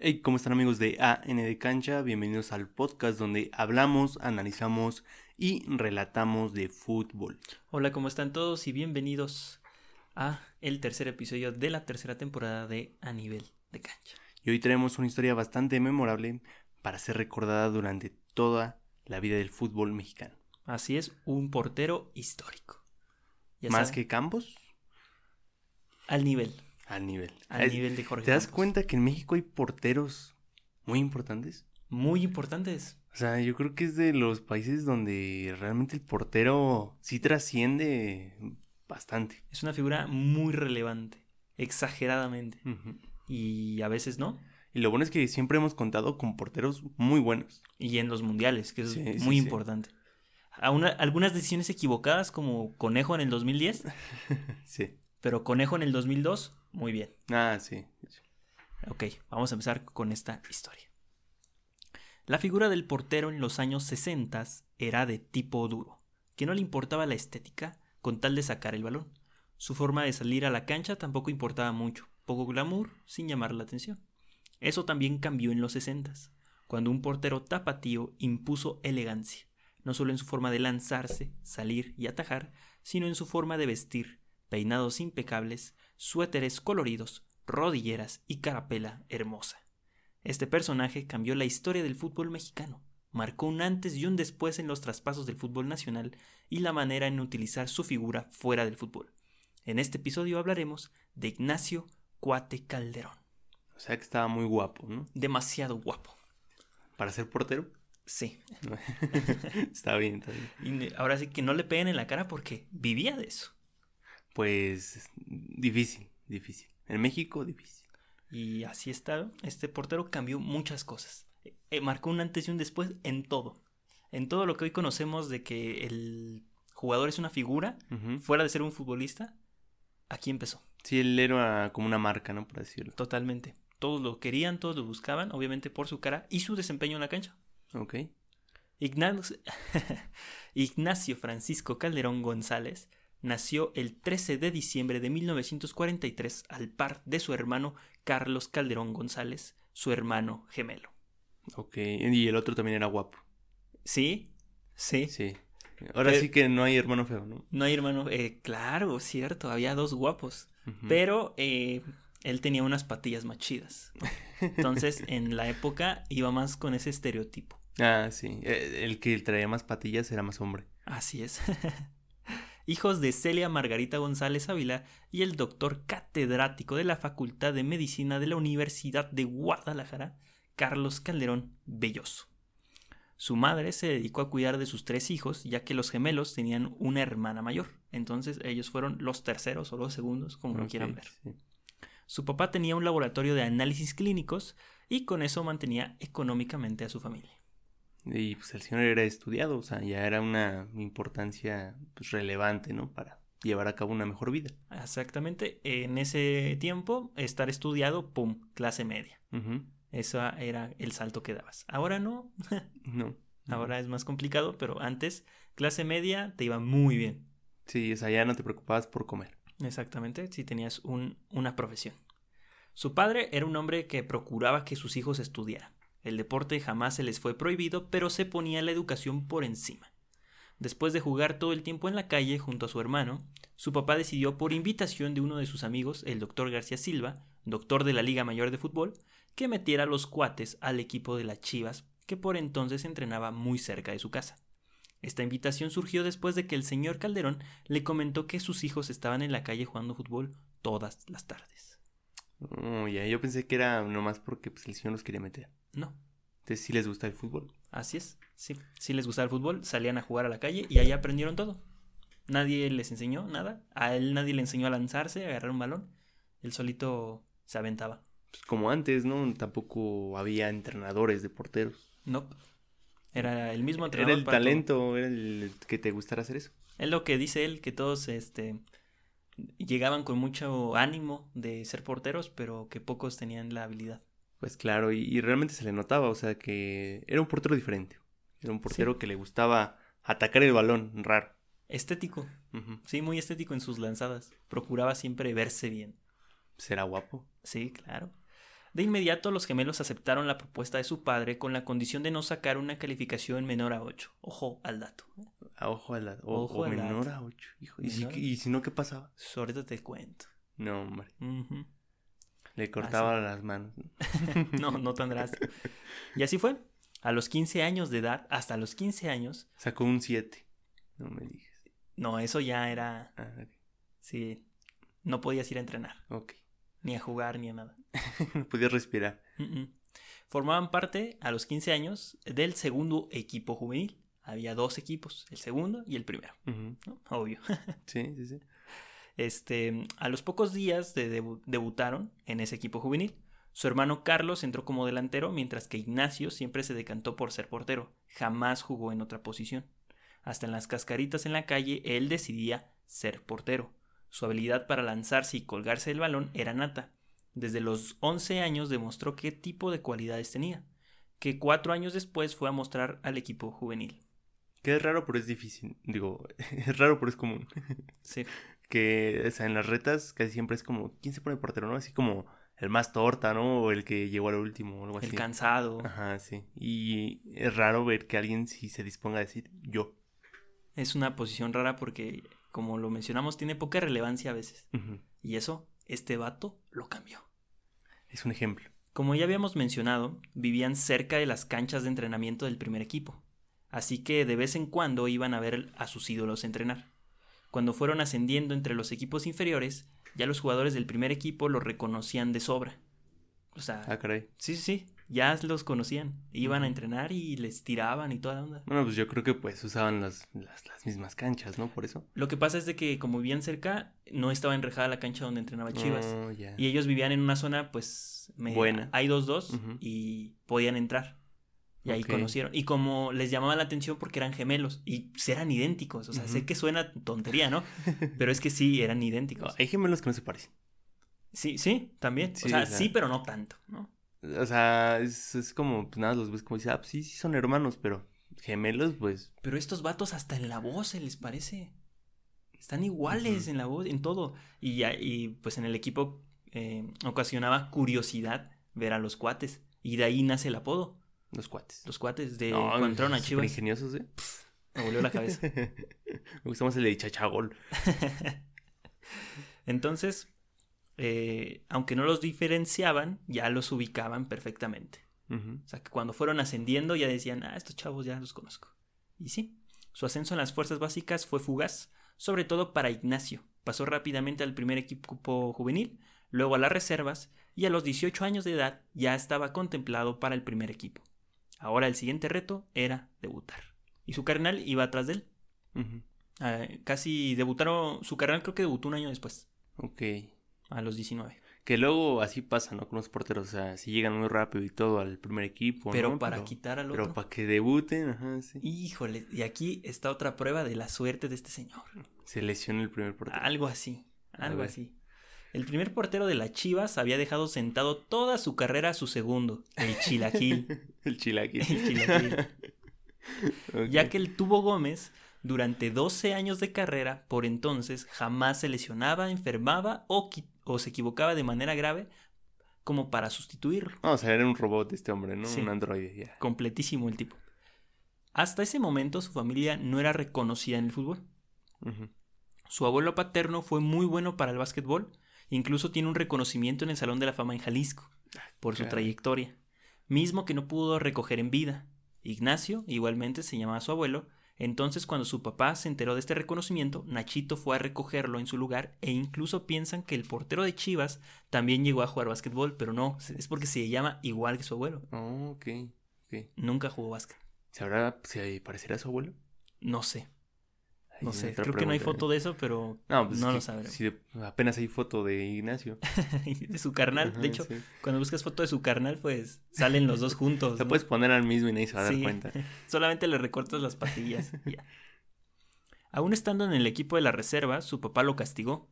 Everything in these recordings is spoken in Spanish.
Hey, ¿cómo están amigos de AN de Cancha? Bienvenidos al podcast donde hablamos, analizamos y relatamos de fútbol. Hola, ¿cómo están todos? Y bienvenidos a el tercer episodio de la tercera temporada de A Nivel de Cancha. Y hoy tenemos una historia bastante memorable para ser recordada durante toda la vida del fútbol mexicano. Así es, un portero histórico. ¿Más que Campos? Al nivel. Al nivel. Al nivel de Jorge ¿Te das cuenta que en México hay porteros muy importantes? Muy importantes. O sea, yo creo que es de los países donde realmente el portero sí trasciende bastante. Es una figura muy relevante, exageradamente. Y a veces no. Y lo bueno es que siempre hemos contado con porteros muy buenos. Y en los mundiales, que es muy importante. algunas decisiones equivocadas, como Conejo en el 2010. sí. Pero Conejo en el 2002, muy bien. Ah, sí. Ok, vamos a empezar con esta historia. La figura del portero en los años 60 era de tipo duro, que no le importaba la estética con tal de sacar el balón. Su forma de salir a la cancha tampoco importaba mucho, poco glamour sin llamar la atención. Eso también cambió en los 60, cuando un portero tapatío impuso elegancia, no solo en su forma de lanzarse, salir y atajar, sino en su forma de vestir, peinados impecables, suéteres coloridos, rodilleras y carapela hermosa. Este personaje cambió la historia del fútbol mexicano, marcó un antes y un después en los traspasos del fútbol nacional y la manera en utilizar su figura fuera del fútbol. En este episodio hablaremos de Ignacio Cuate Calderón. O sea que estaba muy guapo, ¿no? Demasiado guapo. ¿Para ser portero? Sí. está bien, está bien. Y ahora sí que no le peguen en la cara porque vivía de eso pues difícil, difícil. En México, difícil. Y así está. Este portero cambió muchas cosas. Eh, marcó un antes y un después en todo. En todo lo que hoy conocemos de que el jugador es una figura, fuera de ser un futbolista, aquí empezó. Sí, él era como una marca, ¿no? Por decirlo. Totalmente. Todos lo querían, todos lo buscaban, obviamente por su cara y su desempeño en la cancha. Ok. Ignacio Francisco Calderón González nació el 13 de diciembre de 1943 al par de su hermano Carlos Calderón González, su hermano gemelo. Ok, y el otro también era guapo. Sí, sí. Sí. Ahora sí que no hay hermano feo, ¿no? No hay hermano, eh, claro, cierto, había dos guapos, pero eh, él tenía unas patillas más chidas. Entonces, en la época iba más con ese estereotipo. Ah, sí, eh, el que traía más patillas era más hombre. Así es. hijos de Celia Margarita González Ávila y el doctor catedrático de la Facultad de Medicina de la Universidad de Guadalajara, Carlos Calderón Belloso. Su madre se dedicó a cuidar de sus tres hijos, ya que los gemelos tenían una hermana mayor. Entonces ellos fueron los terceros o los segundos, como lo quieran ver. Su papá tenía un laboratorio de análisis clínicos y con eso mantenía económicamente a su familia. Y pues el señor era estudiado, o sea, ya era una importancia pues, relevante, ¿no? Para llevar a cabo una mejor vida. Exactamente. En ese tiempo, estar estudiado, ¡pum!, clase media. Eso era el salto que dabas. Ahora no. no. Ahora es más complicado, pero antes, clase media, te iba muy bien. Sí, o sea, ya no te preocupabas por comer. Exactamente, si tenías un, una profesión. Su padre era un hombre que procuraba que sus hijos estudiaran. El deporte jamás se les fue prohibido, pero se ponía la educación por encima. Después de jugar todo el tiempo en la calle junto a su hermano, su papá decidió por invitación de uno de sus amigos, el doctor García Silva, doctor de la Liga Mayor de Fútbol, que metiera los cuates al equipo de las Chivas, que por entonces entrenaba muy cerca de su casa. Esta invitación surgió después de que el señor Calderón le comentó que sus hijos estaban en la calle jugando fútbol todas las tardes. Oh, ya, yo pensé que era nomás porque pues, el señor los quería meter. No. Entonces sí les gusta el fútbol. Así es, sí. Sí les gustaba el fútbol, salían a jugar a la calle y ahí aprendieron todo. Nadie les enseñó nada. A él nadie le enseñó a lanzarse, a agarrar un balón. Él solito se aventaba. Pues como antes, ¿no? Tampoco había entrenadores de porteros. No. Era el mismo entrenador. Era el talento, era el que te gustara hacer eso. Es lo que dice él, que todos este, llegaban con mucho ánimo de ser porteros, pero que pocos tenían la habilidad. Pues claro, y, realmente se le notaba, o sea que era un portero diferente. Era un portero que le gustaba atacar el balón, raro. Estético. Sí, muy estético en sus lanzadas. Procuraba siempre verse bien. ¿Será guapo? Sí, claro. De inmediato los gemelos aceptaron la propuesta de su padre con la condición de no sacar una calificación menor a 8. Ojo al dato. A ojo al dato. O, Ojo o al menor dato. a 8. Hijo. ¿Y si, y si no, qué pasaba? Ahorita te cuento. No, hombre. Le cortaba las manos. No, no tan drástico. Y así fue. A los 15 años de edad, hasta los 15 años, Sacó un 7. No me digas. no, eso ya era, Ah, ok. sí, no podías ir a entrenar, ok. ni a jugar, ni a nada. Podía respirar. Mm, mm. Formaban parte, a los 15 años, del segundo equipo juvenil. Había dos equipos, el segundo y el primero. ¿no? Obvio. Sí, sí, sí. Este, a los pocos días de debu- debutaron en ese equipo juvenil. Su hermano Carlos entró como delantero, mientras que Ignacio siempre se decantó por ser portero. Jamás jugó en otra posición. Hasta en las cascaritas en la calle, él decidía ser portero. Su habilidad para lanzarse y colgarse del balón era nata. Desde los 11 años demostró qué tipo de cualidades tenía, que cuatro años después fue a mostrar al equipo juvenil. Que es raro, pero es difícil. Digo, es raro, pero es común. Sí, Que, o sea, en las retas casi siempre es como, ¿quién se pone portero, no? Así como el más torta, ¿no? O el que llegó al último o algo el así. cansado. Ajá, sí. Y es raro ver que alguien sí se disponga a decir yo. Es una posición rara porque, como lo mencionamos, tiene poca relevancia a veces. Y eso, este vato lo cambió. Es un ejemplo. Como ya habíamos mencionado, vivían cerca de las canchas de entrenamiento del primer equipo. Así que de vez en cuando iban a ver a sus ídolos entrenar. Cuando fueron ascendiendo entre los equipos inferiores, ya los jugadores del primer equipo los reconocían de sobra. O sea, Ah, caray. sí, sí, sí, ya los conocían. Iban a entrenar y les tiraban y toda la onda. Bueno, pues yo creo que pues usaban las, las, las mismas canchas, ¿no? Por eso. Lo que pasa es de que como vivían cerca, no estaba enrejada la cancha donde entrenaba Chivas. Oh. Y ellos vivían en una zona, pues, media- Buena. Hay dos, dos, Ujú. y podían entrar. Y ahí conocieron. Y como les llamaba la atención porque eran gemelos y eran idénticos. O sea, sé que suena tontería, ¿no? Pero es que sí, eran idénticos. Hay gemelos que no se parecen. Sí, sí, también. Sí, o sea, o sea- sí, pero no tanto, ¿no? O sea, es, es como, pues nada, los ves como dices, ah, pues sí, sí son hermanos, pero gemelos, pues. Pero estos vatos hasta en la voz se les parece. Están iguales en la voz, en todo. Y, ya, y pues en el equipo eh, ocasionaba curiosidad ver a los cuates. Y de ahí nace el apodo. Los cuates. Los cuates de No, cuando entraron a Chivas. ingeniosos, ¿eh? Me volvió la cabeza. Me gusta más el de Chachagol. Entonces, eh, aunque no los diferenciaban, ya los ubicaban perfectamente. O sea, que cuando fueron ascendiendo ya decían, ah, estos chavos ya los conozco. Y sí, su ascenso en las fuerzas básicas fue fugaz, sobre todo para Ignacio. Pasó rápidamente al primer equipo juvenil, luego a las reservas, y a los 18 años de edad ya estaba contemplado para el primer equipo. Ahora el siguiente reto era debutar. Y su carnal iba atrás de él. Ah, casi debutaron, su carnal creo que debutó un año después, Ok. a los 19. Que luego así pasa, ¿no? Con los porteros, o sea, si llegan muy rápido y todo al primer equipo, Pero ¿no? para quitar al Pero otro. para que debuten, ajá, sí. Híjole, y aquí está otra prueba de la suerte de este señor. Se lesiona el primer portero. Algo así, algo así. El primer portero de las Chivas había dejado sentado toda su carrera a su segundo, el Chilaquil. el chilaquil. El chilaquil. Ya que el Tubo Gómez, durante 12 años de carrera, por entonces jamás se lesionaba, enfermaba o, se equivocaba de manera grave como para sustituirlo. Vamos a ver, era un robot este hombre, ¿no? Sí. Un androide, ya. Completísimo el tipo. Hasta ese momento su familia no era reconocida en el fútbol. Su abuelo paterno fue muy bueno para el básquetbol, incluso tiene un reconocimiento en el Salón de la Fama en Jalisco por su trayectoria, mismo que no pudo recoger en vida. Ignacio, igualmente se llamaba su abuelo, entonces cuando su papá se enteró de este reconocimiento, Nachito fue a recogerlo en su lugar e incluso piensan que el portero de Chivas también llegó a jugar básquetbol, pero no, es porque se llama igual que su abuelo. Oh, ok. Nunca jugó básquet. ¿Sabrá, se parecerá a su abuelo? No sé, no sé, creo que no hay foto de eso, pero. No, pues no es lo que sabremos. si de- apenas hay foto de Ignacio. de su carnal, Ajá, de hecho, sí. Cuando buscas foto de su carnal, pues salen los dos juntos. ¿no? puedes poner al mismo y nadie se va a dar Sí. cuenta. Solamente le recortas las patillas. ya. Aún estando en el equipo de la reserva, su papá lo castigó.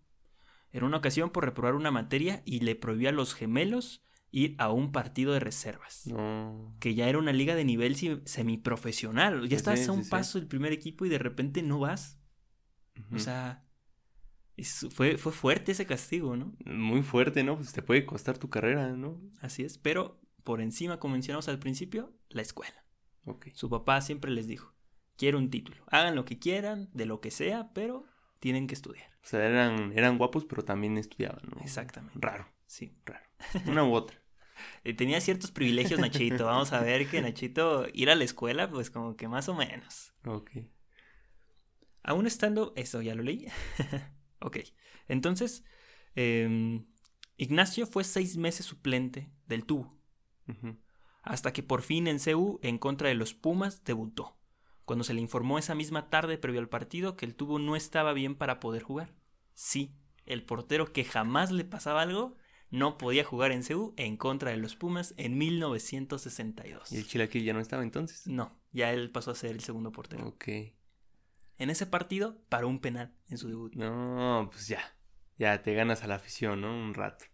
En una ocasión por reprobar una materia y le prohibió a los gemelos ir a un partido de reservas. No. Que ya era una liga de nivel si- semiprofesional. Ya Pues estás sí, a un sí, sí. paso del primer equipo y de repente no vas. O sea, Es- fue, fue fuerte ese castigo, ¿no? Muy fuerte, ¿no? Pues te puede costar tu carrera, ¿no? Así es, pero por encima, como mencionamos al principio, la escuela. Ok. Su papá siempre les dijo, quiero un título, hagan lo que quieran, de lo que sea, pero tienen que estudiar. O sea, eran, eran guapos, pero también estudiaban, ¿no? Exactamente. Raro, Sí. raro. Una u otra. Tenía ciertos privilegios Nachito. Vamos a ver que Nachito ir a la escuela, pues como que más o menos. Ok. Aún estando, eso ya lo leí. ok, entonces, em, Ignacio fue seis meses suplente del tubo, hasta que por fin en CU, en contra de los Pumas, debutó, cuando se le informó esa misma tarde previo al partido que el tubo no estaba bien para poder jugar. Sí, el portero que jamás le pasaba algo, no podía jugar en CU en contra de los Pumas en 1962. Y el chilaquil ya no estaba entonces. No, ya él pasó a ser el segundo portero. Ok. En ese partido paró un penal en su debut. No, pues ya. Ya te ganas a la afición, ¿no? Un rato.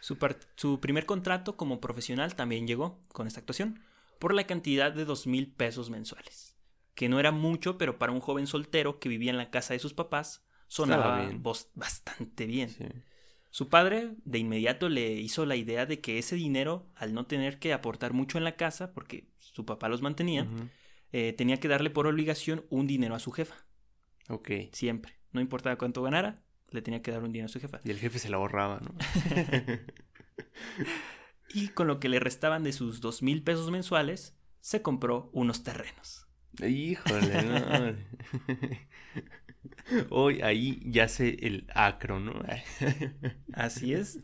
Su, primer contrato como profesional también llegó con esta actuación por la cantidad de dos mil pesos mensuales, que no era mucho, pero para un joven soltero que vivía en la casa de sus papás sonaba bien. bastante bien. Sí. Su padre de inmediato le hizo la idea de que ese dinero, al no tener que aportar mucho en la casa, porque su papá los mantenía, eh, tenía que darle por obligación un dinero a su jefa, Ok. siempre. No importaba cuánto ganara, le tenía que dar un dinero a su jefa. Y el jefe se la ahorraba, ¿no? Y con lo que le restaban de sus dos mil pesos mensuales, se compró unos terrenos. Híjole, no. Hoy ahí yace el acro, ¿no? Así es.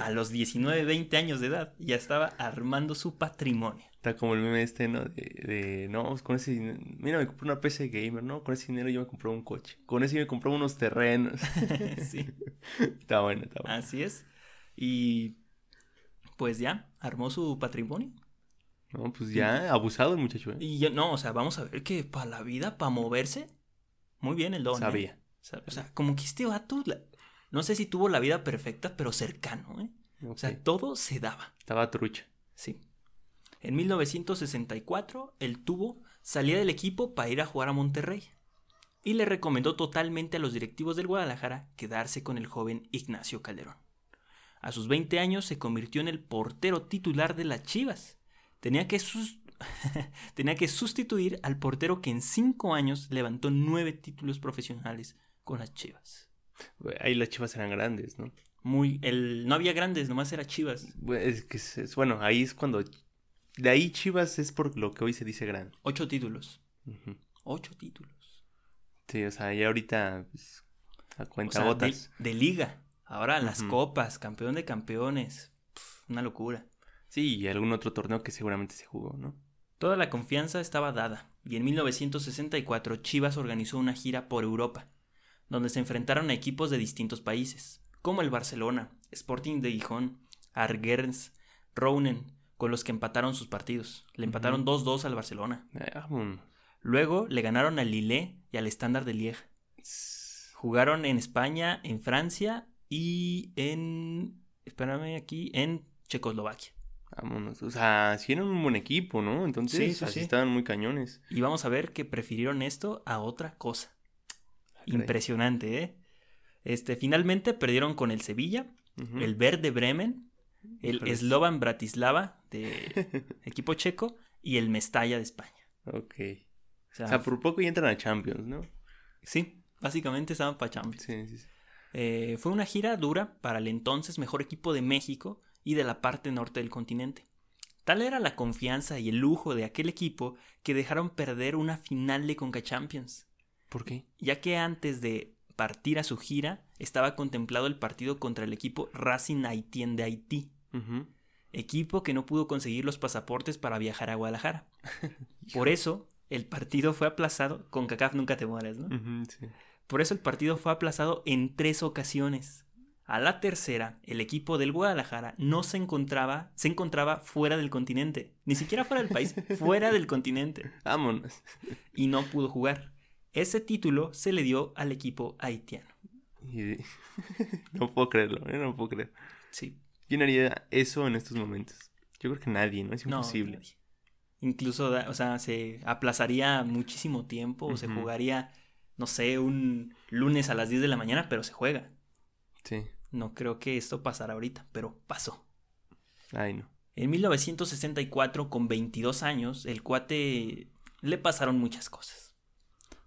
A los 19, 20 años de edad ya estaba armando su patrimonio. Está como el meme este, ¿no? De, de, no, pues con ese dinero, mira, me compré una PC gamer, ¿no? Con ese dinero yo me compré un coche. Con ese me compré unos terrenos. sí, está bueno, está bueno. así es. Y pues ya, armó su patrimonio. No, pues ya, abusado el muchacho, ¿eh? Y yo, no, o sea, vamos a ver que para la vida, para moverse, muy bien el don. ¿eh? Sabía. Sa- O sea, como que este vato, la- no sé si tuvo la vida perfecta, pero cercano, ¿eh? O sea, todo se daba. Estaba trucha. Sí. En 1964, el tubo salía del equipo para ir a jugar a Monterrey. Y le recomendó totalmente a los directivos del Guadalajara quedarse con el joven Ignacio Calderón. A sus 20 años se convirtió en el portero titular de las Chivas. Tenía que, sus- Tenía que sustituir al portero que en 5 años levantó 9 títulos profesionales con las Chivas. Ahí las chivas eran grandes, ¿no? Muy, el, no había grandes, nomás era Chivas. Es que, es- bueno, ahí es cuando... De ahí chivas es por lo que hoy se dice grande. 8 títulos. 8 títulos. Sí, o sea, ya ahorita, pues, a O cuenta sea, de, botas. de liga. Ahora las copas, campeón de campeones. Una locura. Sí, y algún otro torneo que seguramente se jugó, ¿no? Toda la confianza estaba dada, y en 1964 Chivas organizó una gira por Europa, donde se enfrentaron a equipos de distintos países, como el Barcelona, Sporting de Gijón, Arguers, Rounen, con los que empataron sus partidos. Le empataron 2-2 al Barcelona. Eh, vámonos. Luego le ganaron al Lille y al Standard de Lieja. Jugaron en España, en Francia y en. Espérame aquí, en Checoslovaquia. Vámonos. O sea, sí eran un buen equipo, ¿no? Entonces, Sí, sí, así sí. estaban muy cañones. Y vamos a ver que prefirieron esto a otra cosa. caray. Impresionante, ¿eh? Este, finalmente perdieron con el Sevilla, el Verde Bremen, el Híjoles. Slovan Bratislava de equipo checo y el Mestalla de España. Ok. O sea, O sea, por poco y entran a Champions, ¿no? sí, básicamente estaban para Champions. Sí, sí, sí. Eh, fue una gira dura para el entonces mejor equipo de México y de la parte norte del continente. Tal era la confianza y el lujo de aquel equipo que dejaron perder una final de Conca Champions, ¿Por qué? ya que antes de partir a su gira estaba contemplado el partido contra el equipo Racing Haitien de Haití, equipo que no pudo conseguir los pasaportes para viajar a Guadalajara. Por eso el partido fue aplazado, con CACAF nunca te mueres, ¿no? Sí. Por eso el partido fue aplazado en tres ocasiones. A la tercera, el equipo del Guadalajara no se encontraba, se encontraba fuera del continente, ni siquiera fuera del país, fuera del continente, Vámonos. y no pudo jugar. Ese título se le dio al equipo haitiano. Y- no puedo creerlo, ¿eh? no puedo creer. Sí, ¿Quién haría eso en estos momentos? Yo creo que nadie, ¿no? Es imposible. nadie. Incluso, o sea, se aplazaría muchísimo tiempo, o se Ujú. jugaría no sé, un lunes a las 10 de la mañana, pero se juega. Sí. No creo que esto pasara ahorita, pero pasó. Ay, no. En 1964, con 22 años, el cuate le pasaron muchas cosas.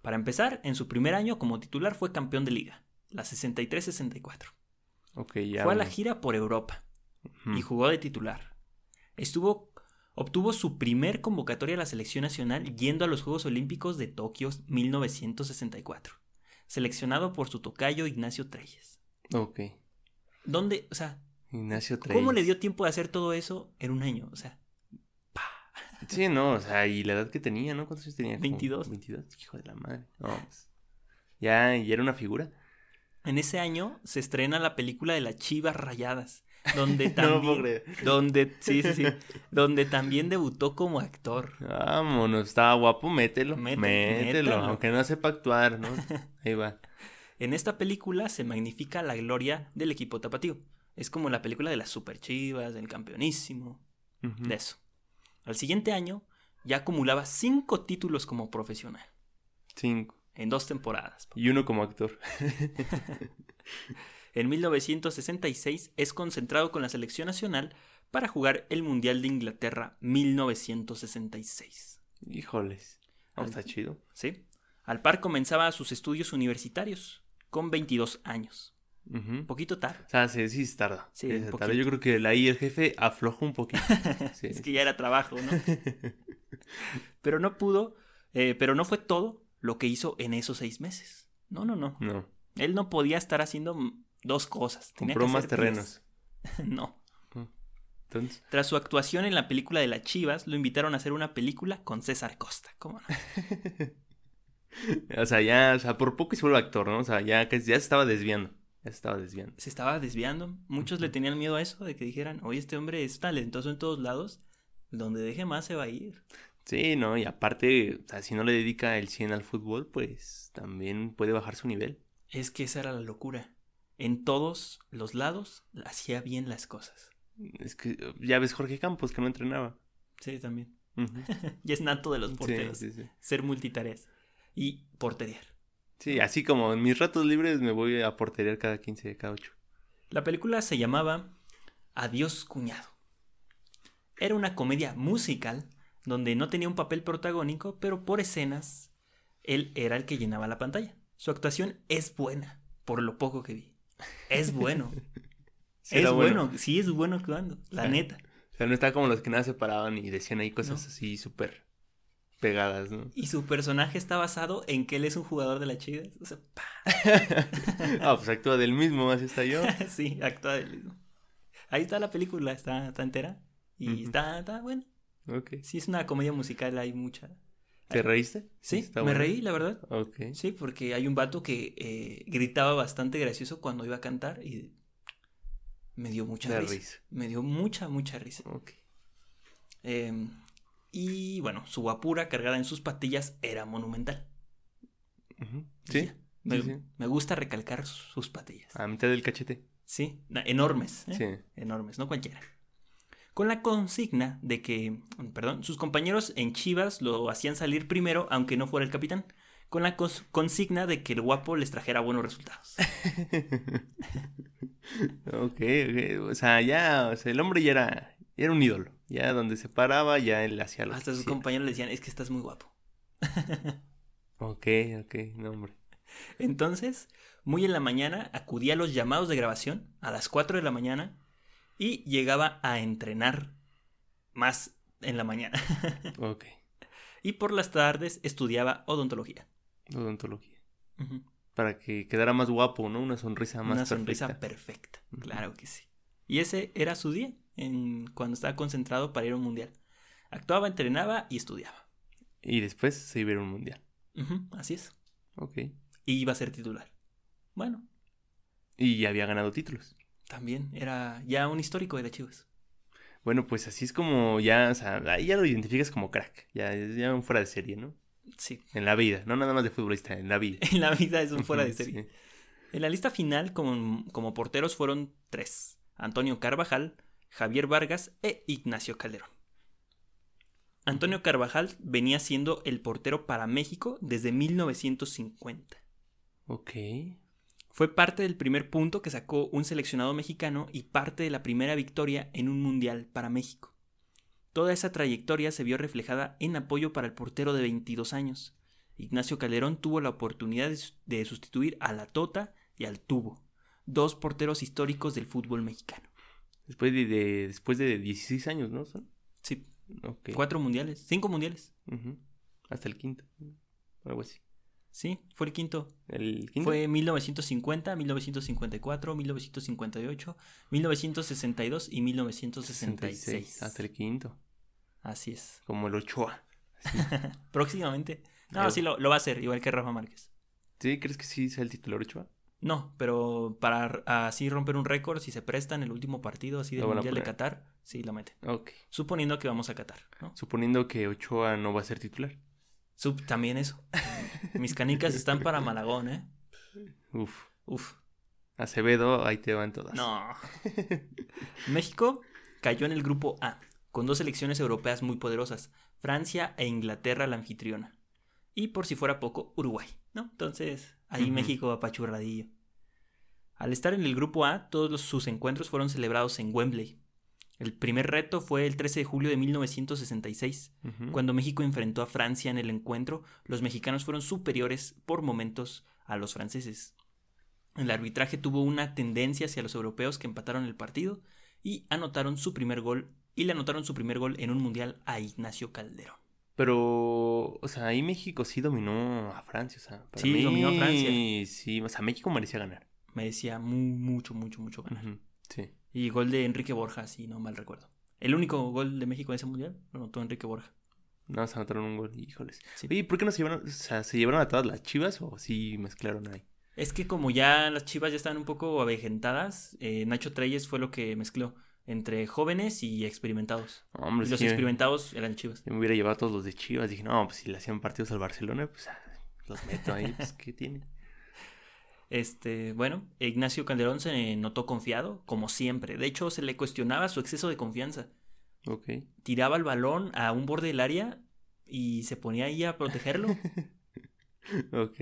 Para empezar, en su primer año como titular fue campeón de liga, la 63-64. Ok, ya. Fue a la gira por Europa y jugó de titular. Estuvo, obtuvo su primer convocatoria a la selección nacional yendo a los Juegos Olímpicos de Tokio 1964, seleccionado por su tocayo Ignacio Treyes. Ok. ¿Dónde, o sea, Ignacio Treyes. cómo le dio tiempo de hacer todo eso en un año? O sea, Sí, no, o sea, y la edad que tenía, ¿no? ¿Cuántos años tenía? Como 22. 22, hijo de la madre. No, pues, Ya, y era una figura. en ese año se estrena la película de las Chivas Rayadas, donde No también, creer. donde, sí, sí, sí, donde también debutó como actor. Vámonos, estaba guapo, mételo. Mételo, mételo, mételo. aunque no sepa actuar, ¿no? Ahí va. En esta película se magnifica la gloria del equipo tapatío. Es como la película de las Super Chivas, del campeonísimo, de eso. Al siguiente año ya acumulaba cinco títulos como profesional, Cinco. en dos temporadas. Y uno como actor. En 1966 es concentrado con la selección nacional para jugar el Mundial de Inglaterra 1966. Híjoles. Al- está chido. ¿Sí? Al par comenzaba sus estudios universitarios, con 22 años. Un poquito tarde. O sea, sí, sí se tarda. Sí, se tarda. Yo creo que ahí el jefe aflojó un poquito. Sí. Es que ya era trabajo, ¿no? pero no pudo, eh, pero no fue todo lo que hizo en esos seis meses. No, no, no. No, Él no podía estar haciendo dos cosas. Tenía compró que más terrenos. no. Entonces, Tras su actuación en la película de las Chivas, lo invitaron a hacer una película con César Costa. ¿Cómo no? O sea, ya, o sea, por poco se vuelve actor, ¿no? O sea, ya, que ya se estaba desviando. Ya se estaba desviando. Se estaba desviando. Muchos le tenían miedo a eso, de que dijeran, oye, este hombre es talentoso en todos lados. Donde deje más se va a ir. Sí, ¿no? Y aparte, o sea, si no le dedica el 100 al fútbol, pues también puede bajar su nivel. Es que esa era la locura. En todos los lados hacía bien las cosas. Es que ya ves Jorge Campos que no entrenaba. Sí, también. Y es nato de los Sí, porteros. sí, sí. Ser multitareas. Y porterear. Sí, así como en mis ratos libres me voy a porterear cada 15, cada 8. La película se llamaba Adiós cuñado. Era una comedia musical donde no tenía un papel protagónico, pero por escenas él era el que llenaba la pantalla. Su actuación es buena, por lo poco que vi. Es bueno. Sí, es bueno. sí es bueno actuando, la neta. O sea, no está como los que nada se paraban y decían ahí cosas No. así súper pegadas, ¿no? Y su personaje está basado en que él es un jugador de la Chivas. O sea, ah, pues actúa del mismo, así está yo. sí, actúa del mismo. Ahí está la película, está, está entera. Y está, está bueno. Ok. Sí, es una comedia musical, hay mucha. ¿Te reíste? Sí, Está me reí, la verdad. Ok. Sí, porque hay un vato que eh, gritaba bastante gracioso cuando iba a cantar y me dio mucha risa. risa. Me dio mucha, mucha risa. Ok. Eh, y bueno, su guapura cargada en sus patillas era monumental. Sí. Me, sí. Me gusta recalcar sus patillas. a mitad del cachete. Sí, enormes. ¿eh? Sí. Enormes, no cualquiera. Con la consigna de que, perdón, sus compañeros en Chivas lo hacían salir primero, aunque no fuera el capitán. Con la cons- consigna de que el guapo les trajera buenos resultados. ok, ok. O sea, ya, o sea, el hombre ya era, ya era un ídolo. Ya donde se paraba, ya él hacía lo Hasta que sus compañeros le decían, es que estás muy guapo. Ok, ok, no, hombre. Entonces, muy en la mañana, acudía a los llamados de grabación a las 4 de la mañana y llegaba a entrenar más en la mañana. Ok. y por las tardes estudiaba odontología. Odontología. Para que quedara más guapo, ¿no? Una sonrisa más Una sonrisa perfecta. perfecta. Ujú. Claro que sí. Y ese era su día en, cuando estaba concentrado para ir a un mundial. Actuaba, entrenaba y estudiaba. Y después se iba a ir a un mundial. Así es. Ok. Y iba a ser titular. Bueno, Y ya había ganado títulos. también era ya un histórico de las Chivas. Bueno, pues así es como ya, o sea, ahí ya lo identificas como crack. Ya es ya un fuera de serie, ¿no? Sí. En la vida, no nada más de futbolista, en la vida. En la vida es un fuera de serie. sí. En la lista final, como, como porteros, fueron tres: Antonio Carvajal, Javier Vargas e Ignacio Calderón. Antonio Carvajal venía siendo el portero para México desde 1950. Ok. Fue parte del primer punto que sacó un seleccionado mexicano y parte de la primera victoria en un mundial para México. Toda esa trayectoria se vio reflejada en apoyo para el portero de 22 años. Ignacio Calderón tuvo la oportunidad de sustituir a la Tota y al Tubo, dos porteros históricos del fútbol mexicano. Después de, de- después de 16 años, ¿no? Son? Sí, cuatro mundiales, cinco mundiales. Hasta el quinto. Algo así. Sí, fue el quinto. ¿El quinto? Fue 1950, 1954, 1958, 1962 y 1966. Hasta el quinto. Así es. Como el Ochoa. Próximamente. No, Pero- sí lo, lo va a hacer, igual que Rafa Márquez. ¿Sí? ¿Crees que sí sea el titular Ochoa? No, pero para así romper un récord, si se presta en el último partido así del Mundial de. Qatar, sí lo meten. Ok. Suponiendo que vamos a Qatar, ¿no? Suponiendo que Ochoa no va a ser titular. Sup- también eso. Mis canicas están para Malagón, ¿eh? Uf. Uf. Acevedo, ahí te van todas. No. México cayó en el grupo A, con dos selecciones europeas muy poderosas, Francia e Inglaterra la anfitriona. Y por si fuera poco, Uruguay, ¿no? Entonces, ahí Ujú. México apachurradillo. Al estar en el grupo A, todos los- sus encuentros fueron celebrados en Wembley. El primer reto fue el 13 de julio de 1966. Ujú. Cuando México enfrentó a Francia en el encuentro, los mexicanos fueron superiores por momentos a los franceses. El arbitraje tuvo una tendencia hacia los europeos que empataron el partido y anotaron su primer gol y le anotaron su primer gol en un mundial a Ignacio Calderón. Pero, o sea, ahí México sí dominó a Francia. O sea, para Sí, mí, dominó a Francia. Sí, o sea, México merecía ganar. Me decía mu- mucho, mucho, mucho ganar. Sí. Y gol de Enrique Borja, si no mal recuerdo. El único gol de México en ese mundial lo anotó Enrique Borja. No, se anotaron un gol, híjoles. Sí. Oye, ¿por qué no se llevaron, o sea, se llevaron a todas las chivas o sí mezclaron ahí? Es que como ya las chivas ya estaban un poco avejentadas, eh, Nacho Treyes fue lo que mezcló entre jóvenes y experimentados. Hombre, y los sí, experimentados eran chivas. yo me hubiera llevado a todos los de chivas. Dije, no, pues si le hacían partidos al Barcelona, pues ah, los meto ahí, pues ¿qué tiene? Este, bueno, Ignacio Calderón se notó confiado, como siempre. De hecho, se le cuestionaba su exceso de confianza. Ok. Tiraba el balón a un borde del área y se ponía ahí a protegerlo. Ok.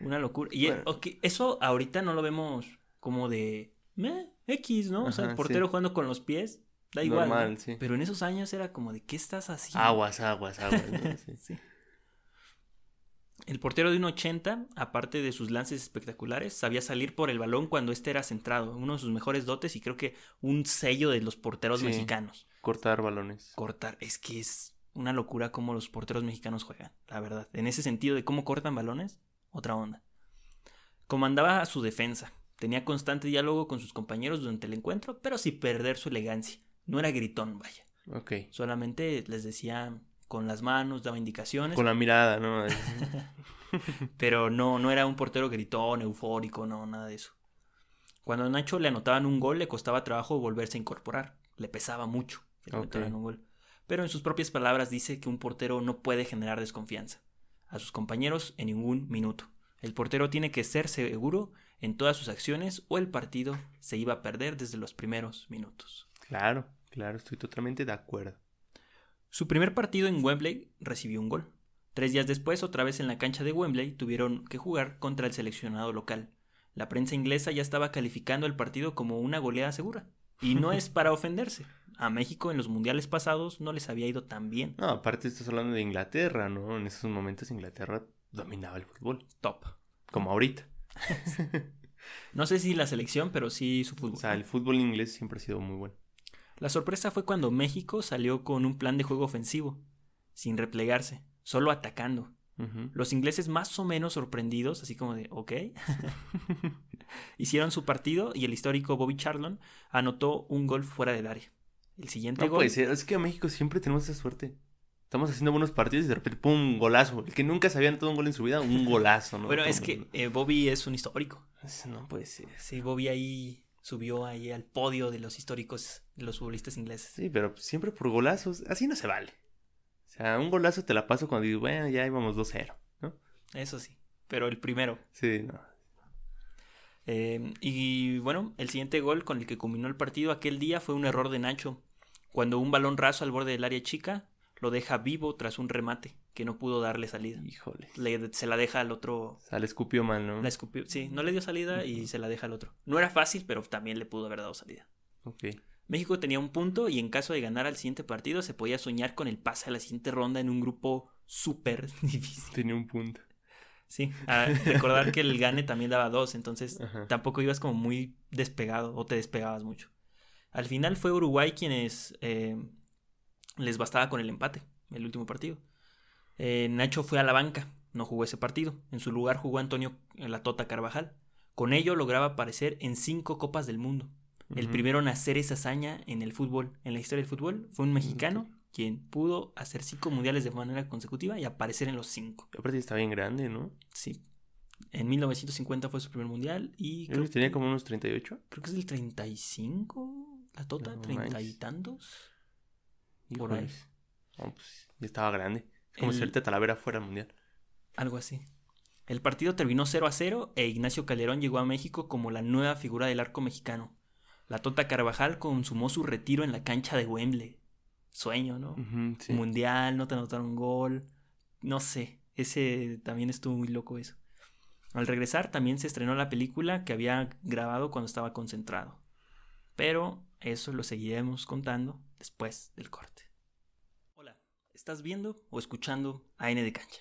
Una locura. Y Bueno. eso ahorita no lo vemos como de meh, X, ¿no? o sea, el portero sí. jugando con los pies, da igual. ¿no? Normal, sí. Pero en esos años era como de ¿qué estás haciendo? Aguas, aguas, aguas. ¿no? Sí. Sí. El portero de un 80, aparte de sus lances espectaculares, sabía salir por el balón cuando este era centrado. Uno de sus mejores dotes y creo que un sello de los porteros Sí. mexicanos. Cortar balones. Cortar. Es que es una locura cómo los porteros mexicanos juegan, la verdad. En ese sentido de cómo cortan balones, otra onda. Comandaba a su defensa. Tenía constante diálogo con sus compañeros durante el encuentro, pero sin perder su elegancia. No era gritón, vaya. Ok. Solamente les decía con las manos, daba indicaciones. Con la mirada, ¿no? Pero no, no era un portero gritón, eufórico, no, nada de eso. Cuando a Nacho le anotaban un gol, le costaba trabajo volverse a incorporar. Le pesaba mucho que le Ok. anotaran un gol. Pero en sus propias palabras dice que un portero no puede generar desconfianza a sus compañeros en ningún minuto. El portero tiene que ser seguro en todas sus acciones o el partido se iba a perder desde los primeros minutos. Claro, claro, estoy totalmente de acuerdo. Su primer partido en Wembley recibió un gol. Tres días después, otra vez en la cancha de Wembley, tuvieron que jugar contra el seleccionado local. La prensa inglesa ya estaba calificando el partido como una goleada segura. Y no es para ofenderse. A México en los mundiales pasados no les había ido tan bien. No, aparte estás hablando de Inglaterra, ¿no? En esos momentos Inglaterra dominaba el fútbol, Top. como ahorita. No sé si la selección, pero sí su O fútbol. sea, el fútbol inglés siempre ha sido muy bueno. La sorpresa fue cuando México salió con un plan de juego ofensivo, sin replegarse, solo atacando. Los ingleses más o menos sorprendidos, así como de, ok. Hicieron su partido y el histórico Bobby Charlton anotó un gol fuera del área. El siguiente No gol... es que a México siempre tenemos esa suerte. Estamos haciendo buenos partidos y de repente, ¡pum! golazo. El que nunca se había anotado un gol en su vida, un golazo, ¿no? Bueno, es que eh, Bobby es un histórico. No puede ser. Sí, Bobby ahí subió ahí al podio de los históricos, de los futbolistas ingleses. Sí, pero siempre por golazos. Así no se vale. O sea, un golazo te la paso cuando digo, bueno, ya íbamos 2-0, ¿no? Eso sí, pero el primero. Sí, no. Eh, y bueno, el siguiente gol con el que culminó el partido aquel día fue un error de Nacho. Cuando un balón raso al borde del área chica lo deja vivo tras un remate que no pudo darle salida. Híjole. Le- se la deja al otro. O sea, le escupió mal, ¿no? La escupió. Sí, no le dio salida y se la deja al otro. No era fácil, pero también le pudo haber dado salida. Ok. México tenía un punto y en caso de ganar al siguiente partido se podía soñar con el pase a la siguiente ronda en un grupo súper difícil. Tenía un punto. Sí, a recordar que el gane también daba dos, entonces Ajá. tampoco ibas como muy despegado o te despegabas mucho. Al final fue Uruguay quienes eh, les bastaba con el empate, el último partido. Eh, Nacho fue a la banca, no jugó ese partido. En su lugar jugó Antonio La Tota Carvajal. Con ello lograba aparecer en cinco Copas del Mundo. El primero en hacer esa hazaña en el fútbol, en la historia del fútbol, fue un mexicano quien pudo hacer cinco mundiales de manera consecutiva y aparecer en los cinco. Aparte está bien grande, ¿no? Sí. En 1950 fue su primer mundial y Creo que tenía como unos 38. creo que es del 35, la tota, No 30 y manches. Por ahí. Pues ya estaba grande. Es como El- si ahorita Talavera fuera al mundial. Algo así. El partido terminó 0 a 0 e Ignacio Calderón llegó a México como la nueva figura del arco mexicano. La Tota Carvajal consumó su retiro en la cancha de Wembley. Sueño, ¿no? Sí. Mundial, no te anotaron gol. No sé, ese también estuvo muy loco eso. Al regresar también se estrenó la película que había grabado cuando estaba concentrado. Pero eso lo seguiremos contando después del corte. Hola, ¿estás viendo o escuchando AN de Cancha?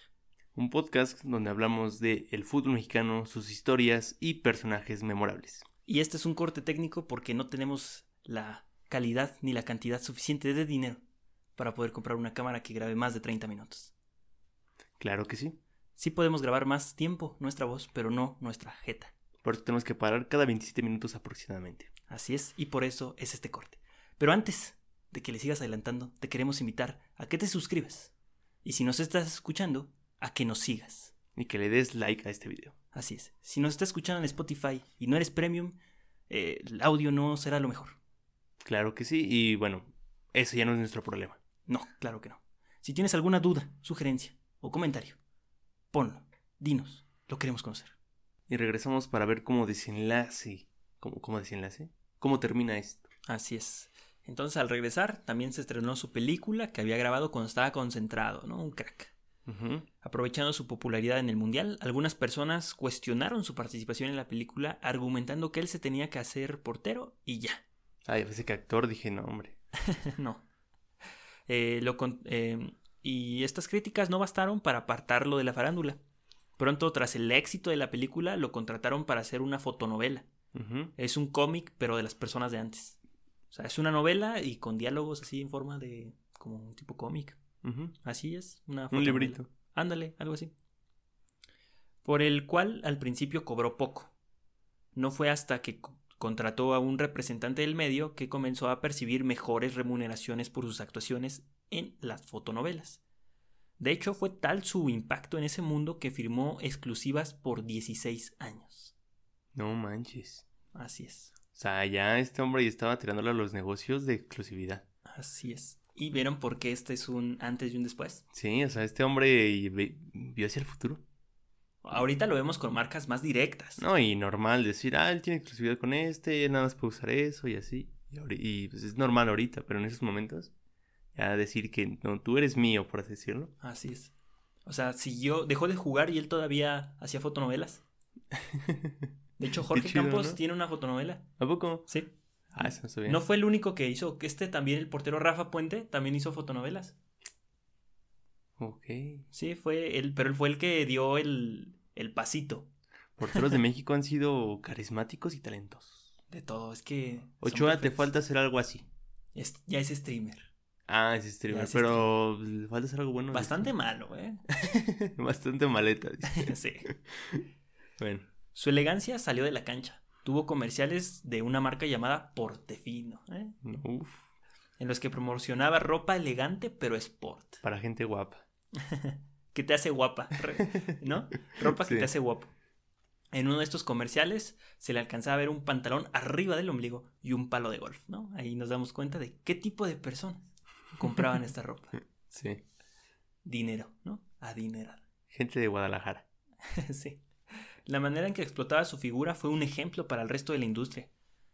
Un podcast donde hablamos de el fútbol mexicano, sus historias y personajes memorables. Y este es un corte técnico porque no tenemos la calidad ni la cantidad suficiente de dinero para poder comprar una cámara que grabe más de 30 minutos. Claro que sí. Sí podemos grabar más tiempo nuestra voz, pero no nuestra jeta. Por eso tenemos que parar cada 27 minutos aproximadamente. Así es, y por eso es este corte. Pero antes de que le sigas adelantando, te queremos invitar a que te suscribas. Y si nos estás escuchando, a que nos sigas. Y que le des like a este video. Así es. Si nos estás escuchando en Spotify y no eres premium, eh, el audio no será lo mejor. Claro que sí. Y bueno, eso ya no es nuestro problema. No, claro que no. Si tienes alguna duda, sugerencia o comentario, ponlo, dinos, lo queremos conocer. Y regresamos para ver cómo desenlace. ¿Cómo, cómo desenlace? ¿Cómo termina esto? Así es. Entonces al regresar también se estrenó su película que había grabado cuando estaba concentrado, ¿no? Un crack. Aprovechando su popularidad en el Mundial, algunas personas cuestionaron su participación en la película argumentando que él se tenía que hacer portero y ya. Ay, pensé que actor. Dije, no, hombre. no. Eh, lo con- eh, y estas críticas no bastaron para apartarlo de la farándula. Pronto, tras el éxito de la película, lo contrataron para hacer una fotonovela. Es un cómic, pero de las personas de antes. O sea, es una novela y con diálogos así en forma de como un tipo cómic. Así es, una Un librito. Ándale, algo así. Por el cual al principio cobró poco. No fue hasta que co- contrató a un representante del medio que comenzó a percibir mejores remuneraciones por sus actuaciones en las fotonovelas. De hecho, fue tal su impacto en ese mundo que firmó exclusivas por 16 años. No manches. Así es, O sea, ya este hombre ya estaba tirándole a los negocios de exclusividad. así es. ¿Y vieron por qué este es un antes y un después? Sí, o sea, este hombre vio hacia el futuro. Ahorita lo vemos con marcas más directas. No, y normal decir, ah, él tiene exclusividad con este, él nada más puede usar eso y así. Y, y, pues es normal ahorita, pero en esos momentos, ya decir que no, tú eres mío, por así decirlo. Así es. O sea, siguió, dejó de jugar y él todavía hacía fotonovelas. De hecho, Jorge chido, Campos ¿no? tiene una fotonovela. ¿A poco? Sí. Ah, eso no sabía. No fue el único que hizo, que este también, el portero Rafa Puente, también hizo fotonovelas. Ok. Sí, fue él, pero él fue el que dio el, el pasito Porteros de México han sido carismáticos y talentosos. de todo. Es que. Ochoa, te falta hacer algo así. Es- ya es streamer. Ah, es streamer, es pero le falta hacer algo bueno. Bastante malo, ¿eh? Bastante maleta. dice. sí. Bueno, Su elegancia salió de la cancha. Tuvo comerciales de una marca llamada Portefino, ¿eh? uf, en los que promocionaba ropa elegante pero sport. para gente guapa. que te hace guapa, ¿no? Ropa que Sí. te hace guapo. En uno de estos comerciales se le alcanzaba a ver un pantalón arriba del ombligo y un palo de golf, ¿no? Ahí nos damos cuenta de qué tipo de personas compraban esta ropa. Sí. Dinero, ¿no? Adinerado. Gente de Guadalajara. sí. La manera en que explotaba su figura fue un ejemplo para el resto de la industria.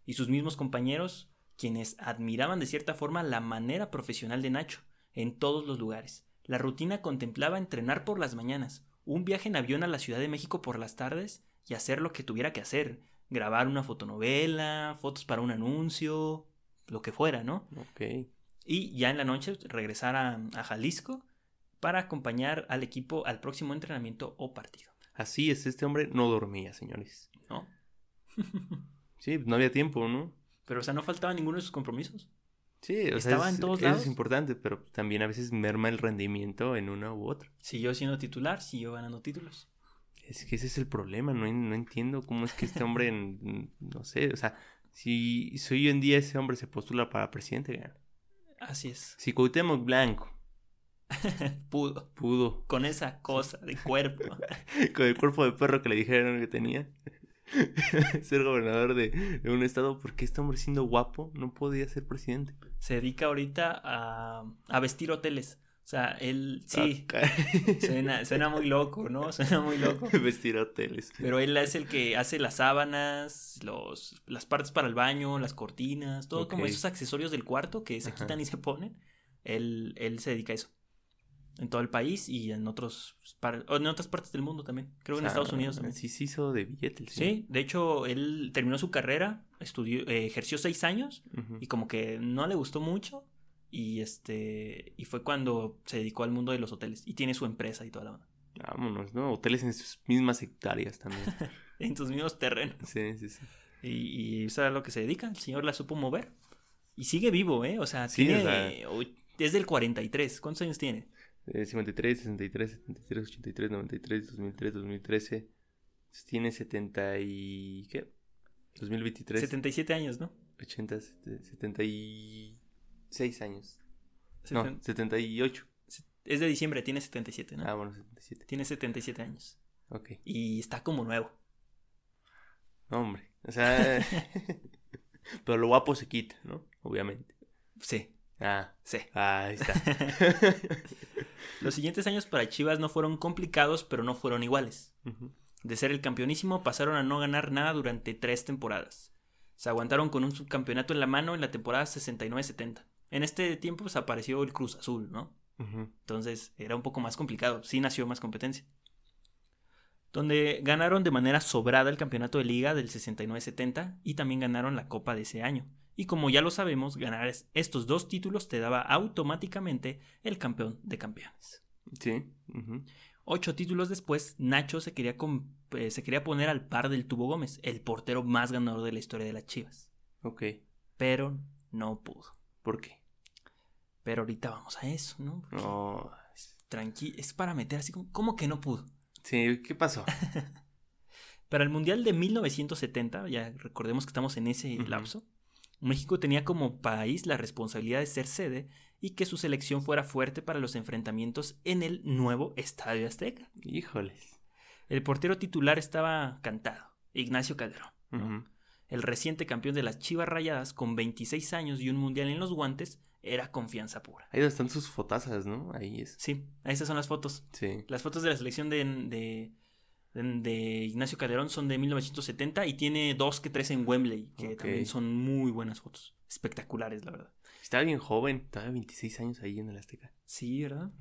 Y sus mismos compañeros, quienes admiraban de cierta forma la manera profesional de Nacho, en todos los lugares. La rutina contemplaba entrenar por las mañanas, un viaje en avión a la Ciudad de México por las tardes y hacer lo que tuviera que hacer, grabar una fotonovela, fotos para un anuncio, lo que fuera, ¿no? Ok. Y ya en la noche regresar a, a Jalisco para acompañar al equipo al próximo entrenamiento o partido. Así es, este hombre no dormía, señores. ¿No? Sí, no había tiempo, ¿no? Pero, o sea, no faltaba ninguno de sus compromisos. Sí, o sea, Estaba es- en todos eso lados. es importante, pero también a veces merma el rendimiento en una u otra. Siguió siendo titular, siguió ganando títulos. Es que ese es el problema, no, no entiendo cómo es que este hombre, no sé, o sea, si, si hoy en día ese hombre se postula para presidente, gana. Así es. Si Cuauhtémoc Blanco Pudo. pudo, Con esa cosa de cuerpo. con el cuerpo de perro que le dijeron que tenía, ser gobernador de, de un estado, porque este hombre siendo guapo no podía ser presidente? Se dedica ahorita a, a vestir hoteles. O sea, él sí. Ah, Suena, suena muy loco, ¿no? Suena muy loco. Vestir hoteles. Pero él es el que hace las sábanas, los, las partes para el baño, las cortinas, todo como esos accesorios del cuarto que se Ajá. quitan y se ponen. Él, él se dedica a eso. En todo el país y en otros en otras partes del mundo también. Creo que en O sea, Estados Unidos también. Sí se hizo de billete el señor. Sí, de hecho, él terminó su carrera, estudió, eh, ejerció seis años y como que no le gustó mucho. Y este. Y fue cuando se dedicó al mundo de los hoteles. Y tiene su empresa y toda la onda. Vámonos, ¿no? Hoteles en sus mismas hectáreas también. En sus mismos terrenos. Sí, sí, sí. Y, y eso es a lo que se dedica. El señor la supo mover. Y sigue vivo, ¿eh? O sea, Sí, tiene. o sea- Es del 43. ¿Cuántos años tiene? Eh, 53, 63, 73, 83, 93, 2003, 2013. Tiene 70 y... ¿Qué? 2023. 77 años, ¿no? 80, sete- 76 años. No, Seten- 78. Es de diciembre, tiene 77, ¿no? Ah, bueno, 77. Tiene 77 años. Ok. Y está como nuevo. No, hombre. O sea... Pero lo guapo se quita, ¿no? Obviamente. Sí, Ah, sí. ahí está. Los siguientes años para Chivas no fueron complicados, pero no fueron iguales. De ser el campeonísimo pasaron a no ganar nada durante tres temporadas. Se aguantaron con un subcampeonato en la mano en la temporada 69-70. En este tiempo pues, apareció el Cruz Azul, ¿no? Entonces era un poco más complicado, sí nació más competencia. Donde ganaron de manera sobrada el campeonato de liga del 69-70 y también ganaron la copa de ese año. Y como ya lo sabemos, ganar es- estos dos títulos te daba automáticamente el campeón de campeones. Sí. Ocho títulos después, Nacho se quería, eh, se quería poner al par del Tubo Gómez, el portero más ganador de la historia de las Chivas. Ok. Pero no pudo. ¿Por qué? Pero ahorita vamos a eso, ¿no? Porque No. Tranqui, es para meter así como, ¿cómo que no pudo? Sí, ¿qué pasó? Para el Mundial de 1970, ya recordemos que estamos en ese lapso, México tenía como país la responsabilidad de ser sede y que su selección fuera fuerte para los enfrentamientos en el nuevo Estadio Azteca. Híjoles. El portero titular estaba cantado, Ignacio Calderón, el reciente campeón de las Chivas Rayadas con 26 años y un Mundial en los guantes, era confianza pura. Ahí están sus fotazas, ¿no? Ahí es. Sí, esas son las fotos. Sí. Las fotos de la selección de, de, de- Ignacio Calderón son de 1970 y tiene dos que tres en Wembley, que también son muy buenas fotos. Espectaculares, la verdad. Estaba bien joven, estaba 26 años ahí en el Azteca. Sí, ¿verdad?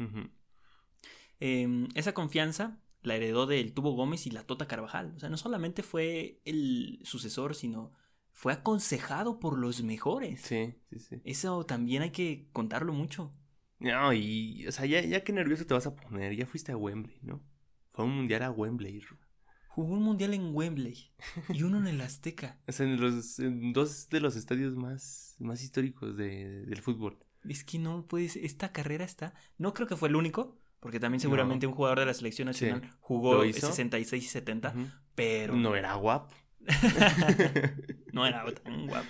Eh, esa confianza la heredó del Tubo Gómez y la Tota Carvajal. O sea, no solamente fue el sucesor, sino fue aconsejado por los mejores. Sí, sí, sí. Eso también hay que contarlo mucho. No, y, o sea, ya, ya qué nervioso te vas a poner. Ya fuiste a Wembley, ¿no? Fue un mundial a Wembley. Jugó un mundial en Wembley y uno en el Azteca. O sea, en, los, en dos de los estadios más, más históricos de, del fútbol. Es que no puedes. Esta carrera está. No creo que fue el único, porque también seguramente un jugador de la selección nacional Sí. jugó ¿Lo hizo? 66 y 70, Ujú. pero No era guapo. no era tan guapo.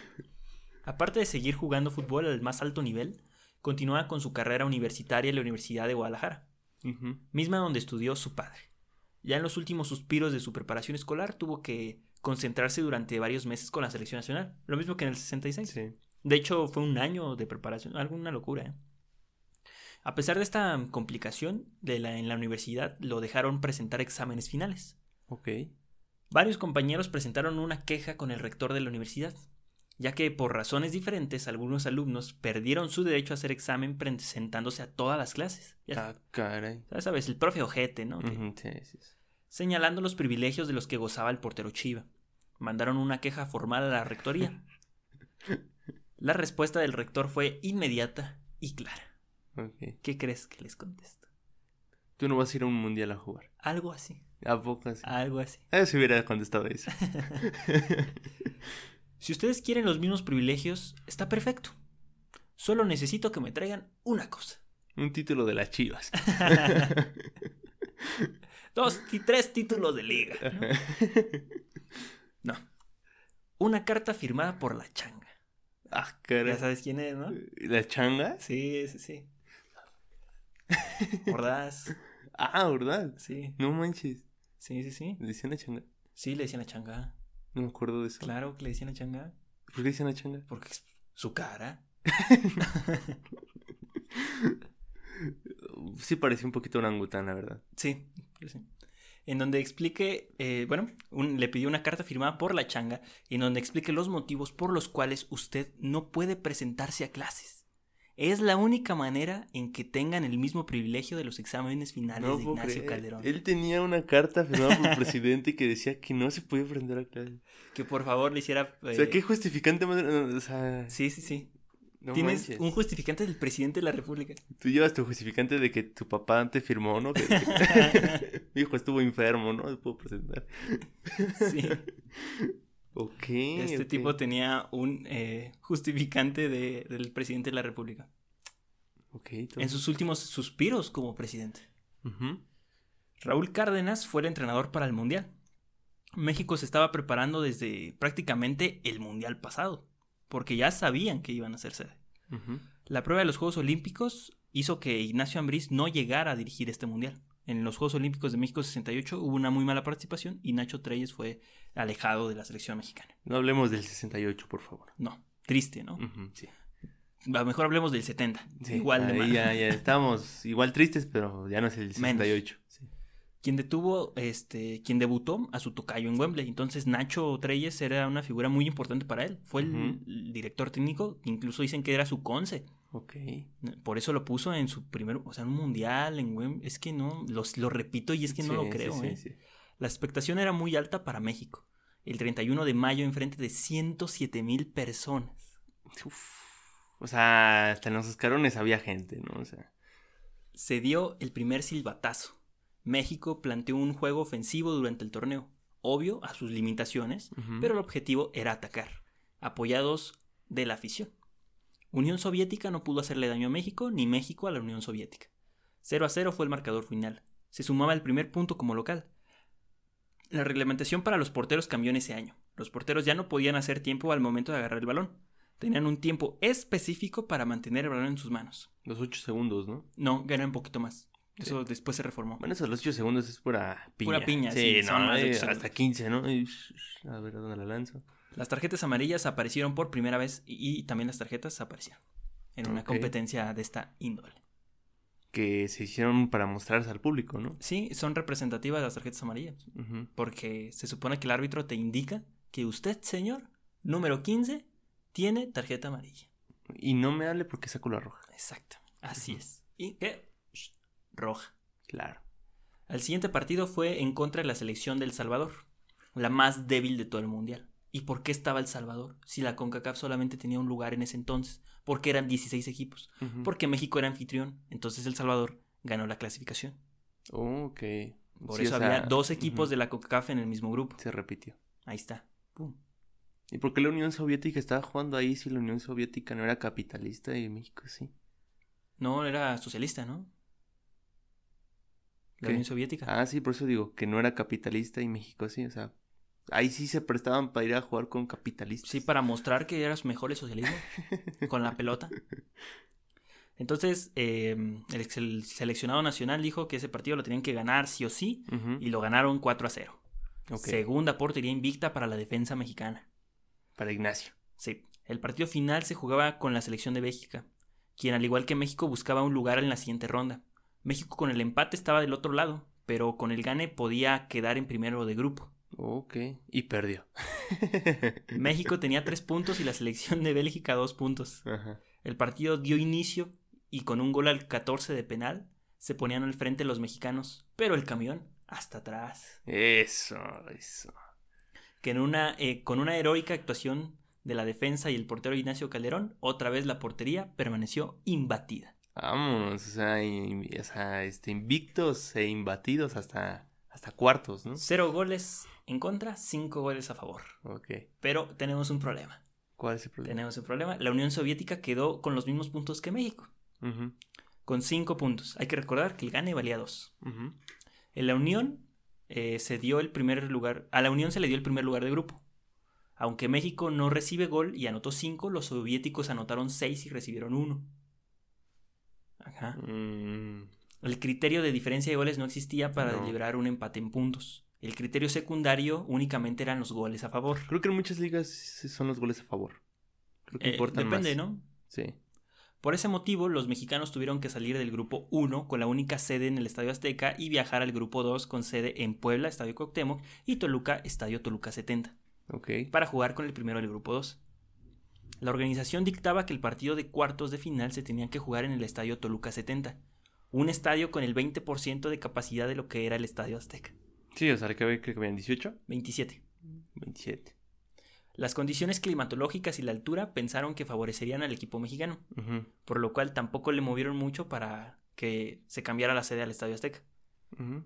Aparte de seguir jugando fútbol al más alto nivel, continúa con su carrera universitaria en la Universidad de Guadalajara, misma donde estudió su padre. Ya en los últimos suspiros de su preparación escolar, tuvo que concentrarse durante varios meses con la selección nacional, lo mismo que en el 66. Sí. De hecho, fue un año de preparación, alguna locura. ¿eh? A pesar de esta complicación de la, en la universidad, lo dejaron presentar exámenes finales. Ok. Varios compañeros presentaron una queja con el rector de la universidad. Ya que por razones diferentes algunos alumnos perdieron su derecho a hacer examen presentándose a todas las clases. Ya Ah, caray. sabes, el profe ojete, ¿no? Sí, sí, sí. Señalando los privilegios de los que gozaba el portero Chiva. Mandaron una queja formal a la rectoría. La respuesta del rector fue inmediata y clara. ¿Qué crees que les contesto? Tú no vas a ir a un mundial a jugar. Algo así, ¿A poco así? algo así. Ah, si hubiera contestado eso. Si ustedes quieren los mismos privilegios, está perfecto. Solo necesito que me traigan una cosa. un título de las chivas. Dos y tres títulos de liga. ¿no? No. Una carta firmada por la changa. ah, caray. Ya sabes quién es, ¿no? ¿La changa? Sí, sí, sí. Ordaz. Ah, ¿verdad? Sí, No manches. sí, sí, sí. ¿Le decían la changa? Sí, le decían la changa. No me acuerdo de eso. Claro que le decían la changa. ¿Por qué decían la changa? Porque es su cara. Sí parecía un poquito orangután, la verdad. Sí, sí. En donde explique, eh, bueno, un- le pidió una carta firmada por la changa, en donde explique los motivos por los cuales usted no puede presentarse a clases. Es la única manera en que tengan el mismo privilegio de los exámenes finales No de Ignacio. Calderón. Él tenía una carta firmada por el presidente que decía que no se podía aprender a clase. Que por favor le hiciera... O sea, eh, ¿qué justificante más? O sea, Sí, sí, sí. no Tienes manches. un justificante del presidente de la República. Tú llevas tu justificante de que tu papá te firmó, ¿no? Que, que- mi hijo estuvo enfermo, ¿no? No puedo presentar. Sí. Ok. Este tipo tenía un eh, justificante de- del presidente de la República. Ok, En sus últimos suspiros como presidente. Raúl Cárdenas fue el entrenador para el Mundial. México se estaba preparando desde prácticamente el Mundial pasado, porque ya sabían que iban a ser sede. La prueba de los Juegos Olímpicos hizo que Ignacio Ambriz no llegara a dirigir este Mundial. En los Juegos Olímpicos de México 68 hubo una muy mala participación y Nacho Treyes fue alejado de la selección mexicana. No hablemos del 68, por favor. No, triste, ¿no? Sí. A lo mejor hablemos del 70. Sí, igual de mal. ya, ya estamos igual tristes, pero ya no es el 68. Sí. quien detuvo, este, quien debutó a su tocayo en Wembley. Entonces Nacho Treyes era una figura muy importante para él. Fue el, el director técnico, incluso dicen que era su conce. Ok. Por eso lo puso en su primer, o sea, en un mundial, en. Es que no, los- lo repito y es que no Sí, lo creo. sí, ¿eh? sí. La expectación era muy alta para México. El 31 de mayo en frente de 107 mil personas. Uf. O sea, hasta en los escalones había gente, ¿no? O sea, Se dio el primer silbatazo. México planteó un juego ofensivo durante el torneo, obvio a sus limitaciones, pero el objetivo era atacar, apoyados de la afición. Unión Soviética no pudo hacerle daño a México, ni México a la Unión Soviética. 0 a 0 fue el marcador final. Se sumaba el primer punto como local. La reglamentación para los porteros cambió en ese año. Los porteros ya no podían hacer tiempo al momento de agarrar el balón. Tenían un tiempo específico para mantener el balón en sus manos. los 8 segundos, ¿no? No, ganan un poquito más. Eso después se reformó. Bueno, esos los 8 segundos es pura piña. Pura piña, sí. sí, no, son más de ocho hasta segundos. 15, ¿no? A ver, ¿a dónde la lanzo? Las tarjetas amarillas aparecieron por primera vez y, y también las tarjetas aparecieron en una competencia de esta índole. Que se hicieron para mostrarse al público, ¿no? Sí, son representativas las tarjetas amarillas, porque se supone que el árbitro te indica que usted, señor, número 15, tiene tarjeta amarilla. Y no me hable porque saco la roja. Exacto, así es. ¿Y qué? Shh, Roja. Claro. El siguiente partido fue en contra de la selección del Salvador, la más débil de todo el mundial. ¿Y por qué estaba El Salvador? Si la CONCACAF solamente tenía un lugar en ese entonces, porque eran 16 equipos, porque México era anfitrión, entonces El Salvador ganó la clasificación. Oh, ok. Por Sí, eso o sea, había dos equipos de la CONCACAF en el mismo grupo. Se repitió. Ahí está. Pum. ¿Y por qué la Unión Soviética estaba jugando ahí si la Unión Soviética no era capitalista y México sí? No, era socialista, ¿no? La ¿Qué? Unión Soviética. Ah, sí, por eso digo que no era capitalista y México sí, o sea, ahí sí se prestaban para ir a jugar con capitalistas. Sí, para mostrar que eras mejor el socialismo con la pelota. Entonces, eh, el, seleccionado nacional dijo que ese partido lo tenían que ganar sí o sí y lo ganaron 4 a 0. ok, Segunda portería invicta para la defensa mexicana. Para Ignacio. Sí, el partido final se jugaba con la selección de Bélgica, quien al igual que México buscaba un lugar en la siguiente ronda. México con el empate estaba del otro lado, pero con el gane podía quedar en primero de grupo. Ok. Y perdió. México tenía tres puntos y la selección de Bélgica dos puntos. Ajá. El partido dio inicio y con un gol al 14 de penal se ponían al frente los mexicanos, pero el camión hasta atrás. Eso, eso. Que en una, eh, con una heroica actuación de la defensa y el portero Ignacio Calderón, otra vez la portería permaneció imbatida. Vámonos, o sea, in- o sea, este, invictos e imbatidos hasta, hasta cuartos, ¿no? Cero goles en contra, cinco goles a favor. Ok. Pero tenemos un problema. ¿Cuál es el problema? Tenemos un problema. La Unión Soviética quedó con los mismos puntos que México, Ujú, con cinco puntos. Hay que recordar que el gane valía dos. ujú. En la Unión eh, se dio el primer lugar. A la Unión se le dio el primer lugar de grupo. Aunque México no recibe gol y anotó cinco, los soviéticos anotaron seis y recibieron uno. Ajá. Mm, El criterio de diferencia de goles no existía para No. deliberar un empate en puntos. El criterio secundario únicamente eran los goles a favor. Creo que en muchas ligas son los goles a favor. Creo que Eh, importan depende, más. ¿no? Sí. Por ese motivo, los mexicanos tuvieron que salir del grupo 1 con la única sede en el Estadio Azteca y viajar al grupo 2 con sede en Puebla, Estadio Cuauhtémoc, y Toluca, Estadio Toluca 70, Ok. para jugar con el primero del grupo 2. La organización dictaba que el partido de cuartos de final se tenía que jugar en el Estadio Toluca 70, un estadio con el 20% de capacidad de lo que era el Estadio Azteca. Sí, o sea, que creo que habían 18, 27. 27. Las condiciones climatológicas y la altura pensaron que favorecerían al equipo mexicano, por lo cual tampoco le movieron mucho para que se cambiara la sede al Estadio Azteca.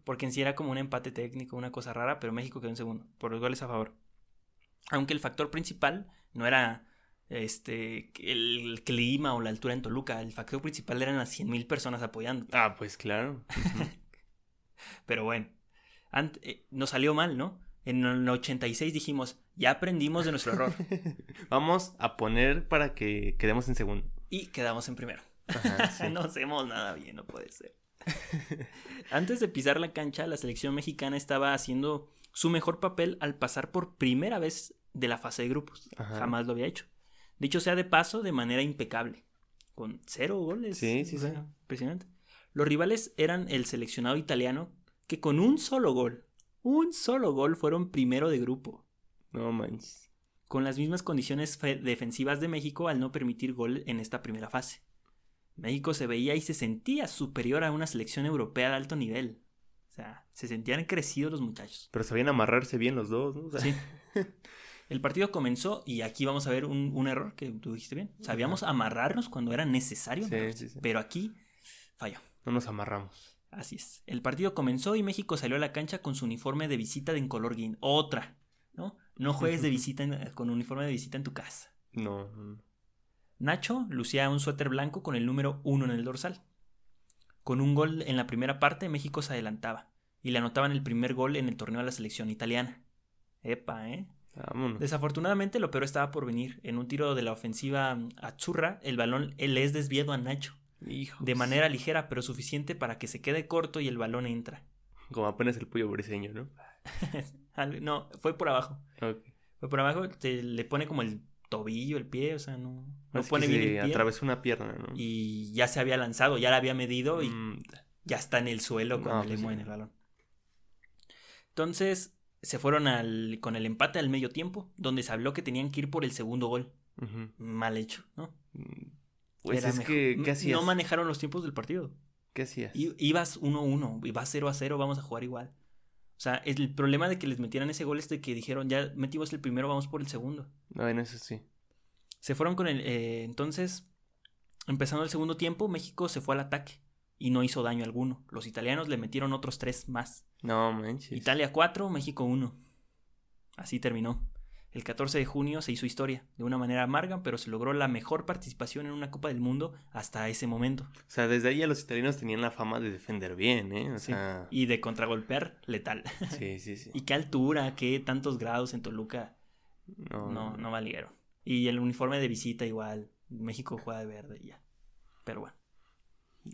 Porque en sí era como un empate técnico, una cosa rara, pero México quedó en segundo, por los goles a favor. Aunque el factor principal no era este el clima o la altura en Toluca, el factor principal eran las 100.000 personas apoyando. Ah, pues claro. Pero bueno, eh, nos salió mal, ¿no? En el 86 dijimos, ya aprendimos de nuestro error Vamos a poner para que quedemos en segundo. y quedamos en primero. Ajá, sí. no hacemos nada bien, no puede ser. Antes de pisar la cancha, la selección mexicana estaba haciendo su mejor papel al pasar por primera vez de la fase de grupos. Ajá. Jamás lo había hecho. Dicho sea de paso, de manera impecable. Con cero goles. Sí, sí, sí. Impresionante. Los rivales eran el seleccionado italiano, que con un solo gol, un solo gol fueron primero de grupo. No manches. Con las mismas condiciones fe- defensivas de México al no permitir gol en esta primera fase. México se veía y se sentía superior a una selección europea de alto nivel. O sea, se sentían crecidos los muchachos. Pero sabían amarrarse bien los dos, ¿no? O sea, Sí. El partido comenzó y aquí vamos a ver un, un error que tú dijiste bien. Sabíamos amarrarnos cuando era necesario, Sí, sí, sí. pero aquí falló. no nos amarramos. Así es. El partido comenzó y México salió a la cancha con su uniforme de visita de en color guin. Otra, ¿no? No juegues de visita en- con uniforme de visita en tu casa. No. no. Nacho lucía un suéter blanco con el número 1 en el dorsal. Con un gol en la primera parte, México se adelantaba y le anotaban el primer gol en el torneo a la selección italiana. Epa, ¿eh? Vámonos. Desafortunadamente, lo peor estaba por venir. En un tiro de la ofensiva a Churra, el balón le es desviado a Nacho. Hijos. De manera ligera, pero suficiente para que se quede corto y el balón entra. Como apenas el pollo briseño, ¿no? No, fue por abajo. Fue por abajo, te, le pone como el tobillo, el pie, o sea, no, no Es que pone bien se el pie. atravesó una pierna, ¿no? Y ya se había lanzado, ya la había medido y Mm, ya está en el suelo cuando No, le pues mueven sí. el balón. Entonces se fueron al, con el empate al medio tiempo, donde se habló que tenían que ir por el segundo gol. Mal hecho, ¿no? Mm, Pues Era es mejor- que, ¿qué No manejaron los tiempos del partido. ¿Qué hacías? I- Ibas 1-1, ibas 0-0, vamos a jugar igual. O sea, el problema de que les metieran ese gol es de que dijeron, ya metimos el primero, vamos por el segundo. Bueno, eso sí. Se fueron con el... eh, entonces, empezando el segundo tiempo, México se fue al ataque y no hizo daño alguno. Los italianos le metieron otros tres más. No manches. Italia 4, México 1. Así terminó. El 14 de junio se hizo historia, de una manera amarga, pero se logró la mejor participación en una Copa del Mundo hasta ese momento. O sea, desde ahí ya los italianos tenían la fama de defender bien, ¿eh? O Sí. sea, Y de contragolpear letal. sí, sí, sí. y qué altura, qué tantos grados en Toluca. No, No, no valieron. Y el uniforme de visita igual. México juega de verde y ya. Pero bueno,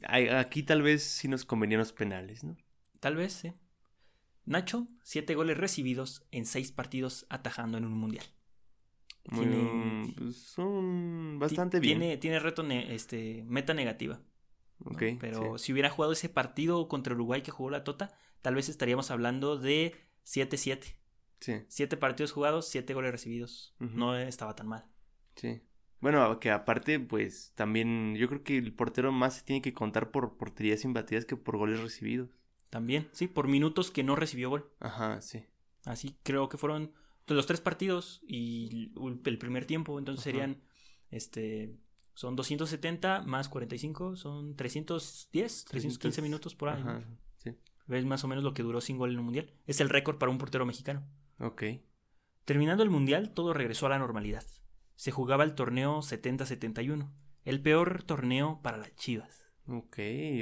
Aquí tal vez sí nos convenían los penales, ¿no? tal vez, sí. Nacho, siete goles recibidos en seis partidos atajando en un mundial. Muy, Tiene- pues, son bastante bien. Tiene, tiene reto, ne- este, meta negativa. ¿no? Ok, Pero sí. si hubiera jugado ese partido contra Uruguay que jugó la Tota, tal vez estaríamos hablando de 7-7. Sí, Siete partidos jugados, siete goles recibidos. No estaba tan mal. sí. Bueno, que aparte, pues también yo creo que el portero más se tiene que contar por porterías imbatidas que por goles recibidos. También, sí, por minutos que no recibió gol. Ajá, sí. Así creo que fueron los tres partidos y el primer tiempo. Entonces Ajá. serían, este, son 270 más 45, son 310, 315 minutos por ahí. Ajá, sí. Es más o menos lo que duró sin gol en un mundial. Es el récord para un portero mexicano. Ok. Terminando el mundial, todo regresó a la normalidad. Se jugaba el torneo 70-71, el peor torneo para las Chivas. Ok,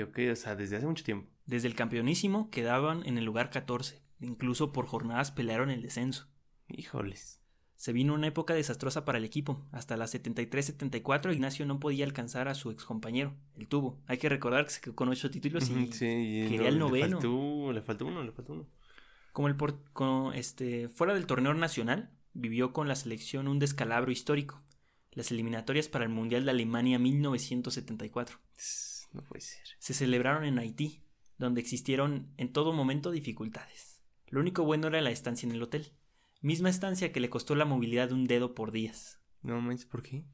ok. O sea, desde hace mucho tiempo. Desde el campeonísimo quedaban en el lugar 14, incluso por jornadas pelearon el descenso. Híjoles. Se vino una época desastrosa para el equipo. Hasta la 73-74 Ignacio no podía alcanzar a su excompañero, el tubo. Hay que recordar que se quedó con ocho títulos y sí, quería el noveno. Le faltó, le faltó uno, le faltó uno. como el por- con- este, fuera del torneo nacional, vivió con la selección un descalabro histórico. Las eliminatorias para el Mundial de Alemania 1974 Tss, No puede ser. se celebraron en Haití, donde existieron en todo momento dificultades. Lo único bueno era la estancia en el hotel, misma estancia que le costó la movilidad de un dedo por días. No manches, ¿por qué?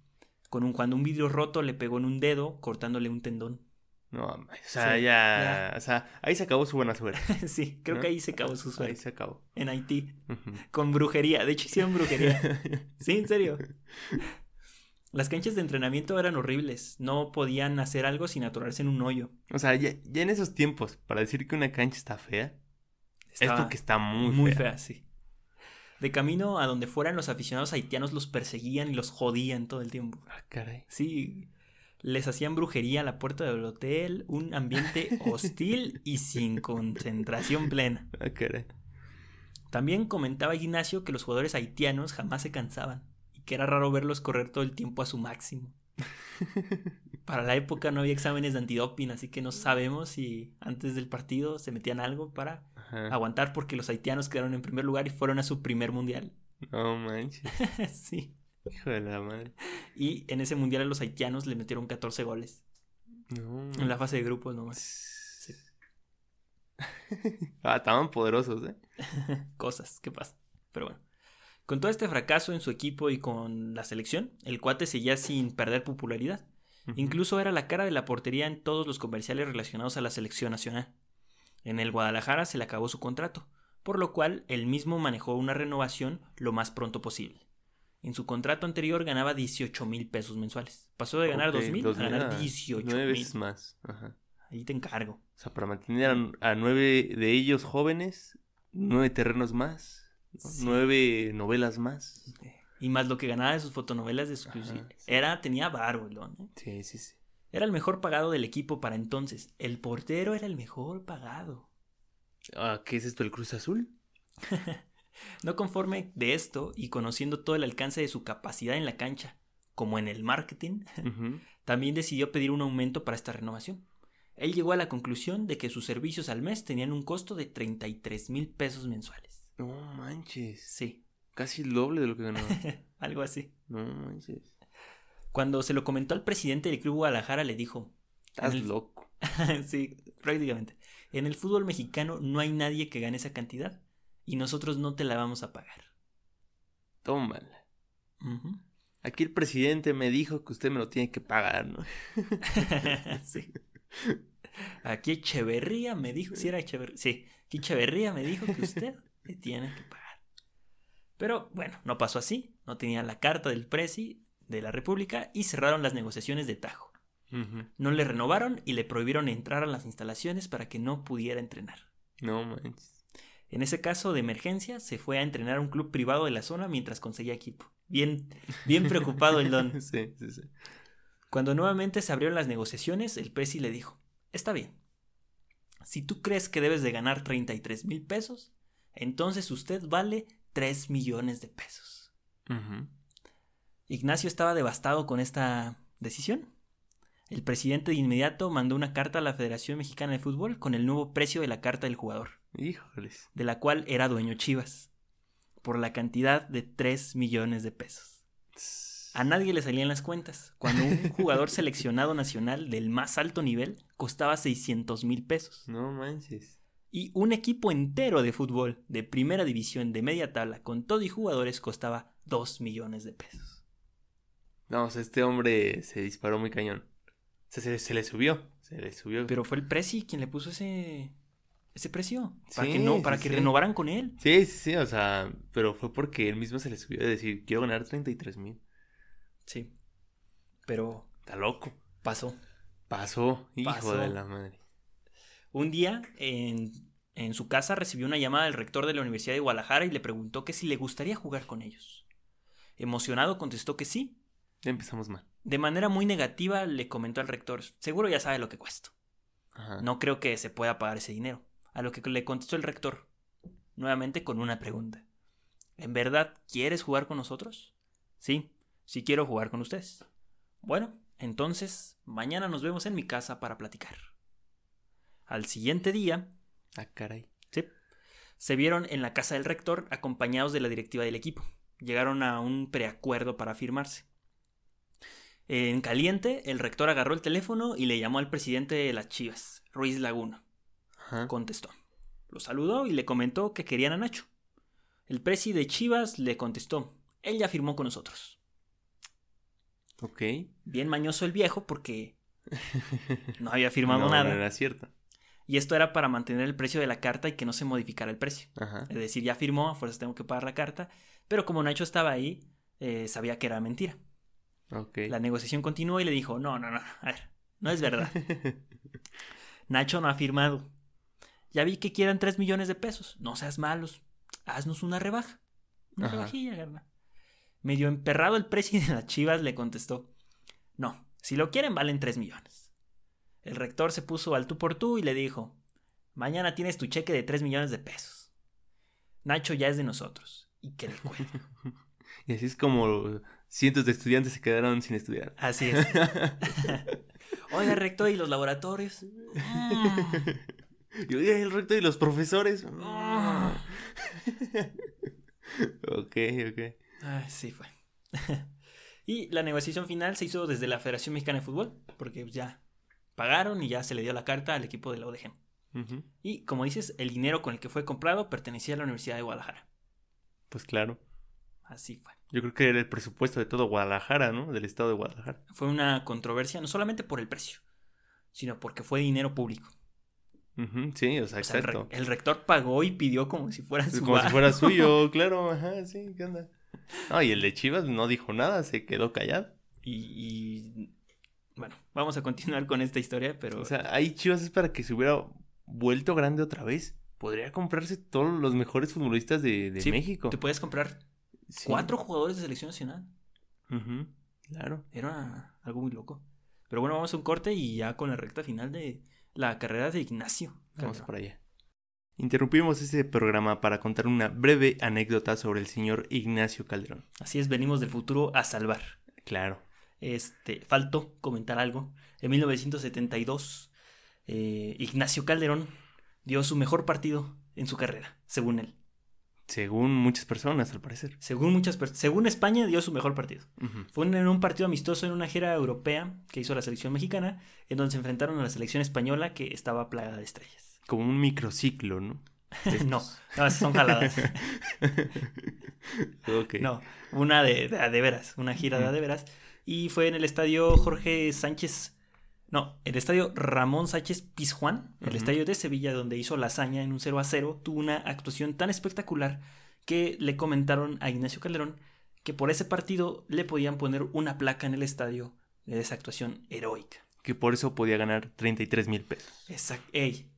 Con un, cuando un vidrio roto le pegó en un dedo, cortándole un tendón. No, o sea, Sí, ya, ya. O sea, ahí se acabó su buena suerte. sí, creo ¿No? que ahí se acabó su Ahí suerte. se acabó. En Haití, con brujería. De hecho, hicieron brujería. Sí, en serio. Las canchas de entrenamiento eran horribles. No podían hacer algo sin atorarse en un hoyo. O sea, ya, ya en esos tiempos, para decir que una cancha está fea, es Estaba porque está muy, muy fea. fea, sí. De camino a donde fueran, los aficionados haitianos los perseguían y los jodían todo el tiempo. Ah, caray. Sí, les hacían brujería a la puerta del hotel, un ambiente hostil y sin concentración plena. Ah. También comentaba Ignacio que los jugadores haitianos jamás se cansaban y que era raro verlos correr todo el tiempo a su máximo. Para la época no había exámenes de antidoping, así que no sabemos si antes del partido se metían algo para Ajá. aguantar porque los haitianos quedaron en primer lugar y fueron a su primer mundial. No manches. sí. Hijo de la madre. Y en ese mundial a los haitianos le metieron 14 goles No. en la fase de grupos nomás. Sí. ah, estaban poderosos, ¿eh? Cosas, ¿qué pasa? Pero bueno. Con todo este fracaso en su equipo y con la selección, el cuate seguía sin perder popularidad. Incluso era la cara de la portería en todos los comerciales relacionados a la selección nacional. En el Guadalajara se le acabó su contrato, por lo cual él mismo manejó una renovación lo más pronto posible. En su contrato anterior ganaba 18 mil pesos mensuales. Pasó de ganar Ok, 2 mil a 2000 ganar a 18 Nueve mil. veces más. Ajá. Ahí te encargo. O sea, para mantener a, a nueve de ellos jóvenes, nueve terrenos más, nueve novelas más. Y más lo que ganaba de sus fotonovelas de. Ajá, sí. Era, tenía barro el ¿eh? Sí, sí, sí. Era el mejor pagado del equipo para entonces. El portero era el mejor pagado. Ah, ¿Qué es esto, el Cruz Azul? No conforme de esto y conociendo todo el alcance de su capacidad en la cancha, como en el marketing, también decidió pedir un aumento para esta renovación. Él llegó a la conclusión de que sus servicios al mes tenían un costo de 33 mil pesos mensuales. No manches. Sí, Casi el doble de lo que ganaba. algo así. No manches. Cuando se lo comentó al presidente del Club Guadalajara, le dijo: Estás el- loco. sí, prácticamente. En el fútbol mexicano no hay nadie que gane esa cantidad y nosotros no te la vamos a pagar. Tómala. Aquí el presidente me dijo que usted me lo tiene que pagar, ¿no? sí. Aquí Echeverría me dijo, sí era Echeverría, sí, aquí Echeverría me dijo que usted le tiene que pagar. Pero bueno, no pasó así, no tenía la carta del presi de la República y cerraron las negociaciones de tajo. No le renovaron y le prohibieron entrar a las instalaciones para que no pudiera entrenar. No manches. En ese caso de emergencia, se fue a entrenar a un club privado de la zona mientras conseguía equipo. Bien, bien preocupado el don. Sí, sí, sí. Cuando nuevamente se abrieron las negociaciones, el presi le dijo, está bien, si tú crees que debes de ganar 33 mil pesos, entonces usted vale 3 millones de pesos. Ignacio estaba devastado con esta decisión. El presidente de inmediato mandó una carta a la Federación Mexicana de Fútbol con el nuevo precio de la carta del jugador, Híjoles. de la cual era dueño Chivas, por la cantidad de 3 millones de pesos. A nadie le salían las cuentas, cuando un jugador seleccionado nacional del más alto nivel costaba 600 mil pesos. No manches. Y un equipo entero de fútbol de primera división de media tabla con todo y jugadores costaba 2 millones de pesos. No, este hombre se disparó muy cañón. Sea, se, se le subió. Se le subió. Pero fue el Prezi quien le puso ese, ese precio. Para Sí, que, no, para sí, que sí. renovaran con él. Sí, sí, sí, o sea, pero fue porque él mismo se le subió de decir, quiero ganar 33 mil. Sí. Pero Está loco. pasó. Pasó, hijo Pasó. de la madre. Un día en, en su casa recibió una llamada del rector de la Universidad de Guadalajara y le preguntó que si le gustaría jugar con ellos. Emocionado contestó que sí. Ya empezamos mal. De manera muy negativa le comentó al rector, seguro ya sabe lo que cuesta. Ajá. No creo que se pueda pagar ese dinero. A lo que le contestó el rector, nuevamente con una pregunta. ¿En verdad quieres jugar con nosotros? Sí, sí quiero jugar con ustedes. Bueno, entonces, mañana nos vemos en mi casa para platicar. Al siguiente día, Ah, caray. Sí. Se vieron en la casa del rector acompañados de la directiva del equipo. Llegaron a un preacuerdo para firmarse. En caliente, el rector agarró el teléfono y le llamó al presidente de las Chivas, Ruiz Laguna. Ajá. Contestó. Lo saludó y le comentó que querían a Nacho. El presi de Chivas le contestó. Él ya firmó con nosotros. Ok. Bien mañoso el viejo porque no había firmado No, nada. No era cierto. Y esto era para mantener el precio de la carta y que no se modificara el precio. Ajá. Es decir, ya firmó, a fuerzas tengo que pagar la carta. Pero como Nacho estaba ahí, eh, sabía que era mentira. La negociación continuó y le dijo, no, no, no, a ver, no es verdad. Nacho no ha firmado. Ya vi que quieran 3 millones de pesos. No seas malos. Haznos una rebaja. Una Ajá. rebajilla, carnal. Medio emperrado el presidente de las Chivas le contestó, no, si lo quieren valen 3 millones. El rector se puso al tú por tú y le dijo, mañana tienes tu cheque de 3 millones de pesos. Nacho ya es de nosotros. Y que le cuelgue. y así es como cientos de estudiantes se quedaron sin estudiar. Así es. Oiga, rector, ¿y los laboratorios? Y oye, el rector y los profesores. Ok, ok. Ay, sí fue. y la negociación final se hizo desde la Federación Mexicana de Fútbol, porque ya pagaron y ya se le dio la carta al equipo de la ODG. Y como dices, el dinero con el que fue comprado pertenecía a la Universidad de Guadalajara. Pues claro. Así fue. Yo creo que era el presupuesto de todo Guadalajara, ¿no? Del estado de Guadalajara. Fue una controversia no solamente por el precio, sino porque fue dinero público. Sí, o sea, O sea, el, re- exacto. el rector pagó y pidió como si fuera su Como si fuera suyo, claro, ajá, sí, ¿qué onda? No, y el de Chivas no dijo nada, se quedó callado. Y, y, bueno, vamos a continuar con esta historia, pero O sea, ahí Chivas es para que se hubiera vuelto grande otra vez. Podría comprarse todos los mejores futbolistas de, de Sí, México. te puedes comprar Sí. cuatro jugadores de selección nacional. Claro. Era algo muy loco. Pero bueno, vamos a un corte y ya con la recta final de la carrera de Ignacio. Vamos para allá. Interrumpimos este programa para contar una breve anécdota sobre el señor Ignacio Calderón. Así es, venimos del futuro a salvar. Claro. Este, faltó comentar algo. En 1972, eh, Ignacio Calderón dio su mejor partido en su carrera, según él. Según muchas personas, al parecer. Según muchas personas, según España dio su mejor partido. Fue en un partido amistoso en una gira europea que hizo la selección mexicana, en donde se enfrentaron a la selección española que estaba plagada de estrellas. Como un microciclo, ¿no? no, no, son jaladas. ok. No, una de, de, de veras, una gira de de veras. Y fue en el estadio Jorge Sánchez. No, el estadio Ramón Sánchez Pizjuán, el estadio de Sevilla, donde hizo la hazaña en un 0 a 0, tuvo una actuación tan espectacular que le comentaron a Ignacio Calderón que por ese partido le podían poner una placa en el estadio de esa actuación heroica. Que por eso podía ganar 33 mil pesos. Exacto. Ey,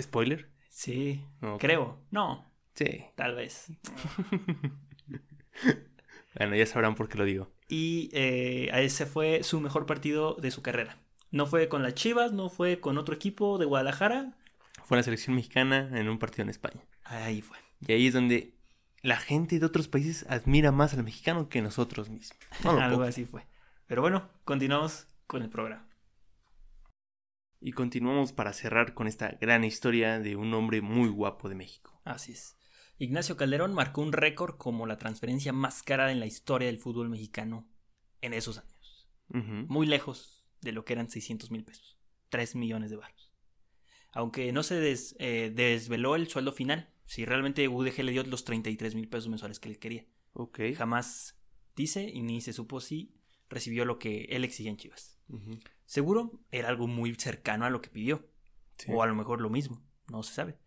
¿Spoiler? sí, creo. No, Sí. tal vez. Bueno, ya sabrán por qué lo digo. Y eh, a ese fue su mejor partido de su carrera. No fue con las Chivas, no fue con otro equipo de Guadalajara. Fue la selección mexicana en un partido en España. Ahí fue. Y ahí es donde la gente de otros países admira más al mexicano que nosotros mismos. No Algo así fue. Pero bueno, continuamos con el programa. Y continuamos para cerrar con esta gran historia de un hombre muy guapo de México. Así es. Ignacio Calderón marcó un récord como la transferencia más cara en la historia del fútbol mexicano en esos años. Muy lejos de lo que eran 600 mil pesos. 3 millones de baros. Aunque no se des- eh, desveló el sueldo final, si realmente UDG le dio los 33 mil pesos mensuales que él quería. Jamás dice y ni se supo si recibió lo que él exigía en Chivas. Seguro era algo muy cercano a lo que pidió, Sí. o a lo mejor lo mismo, no se sabe.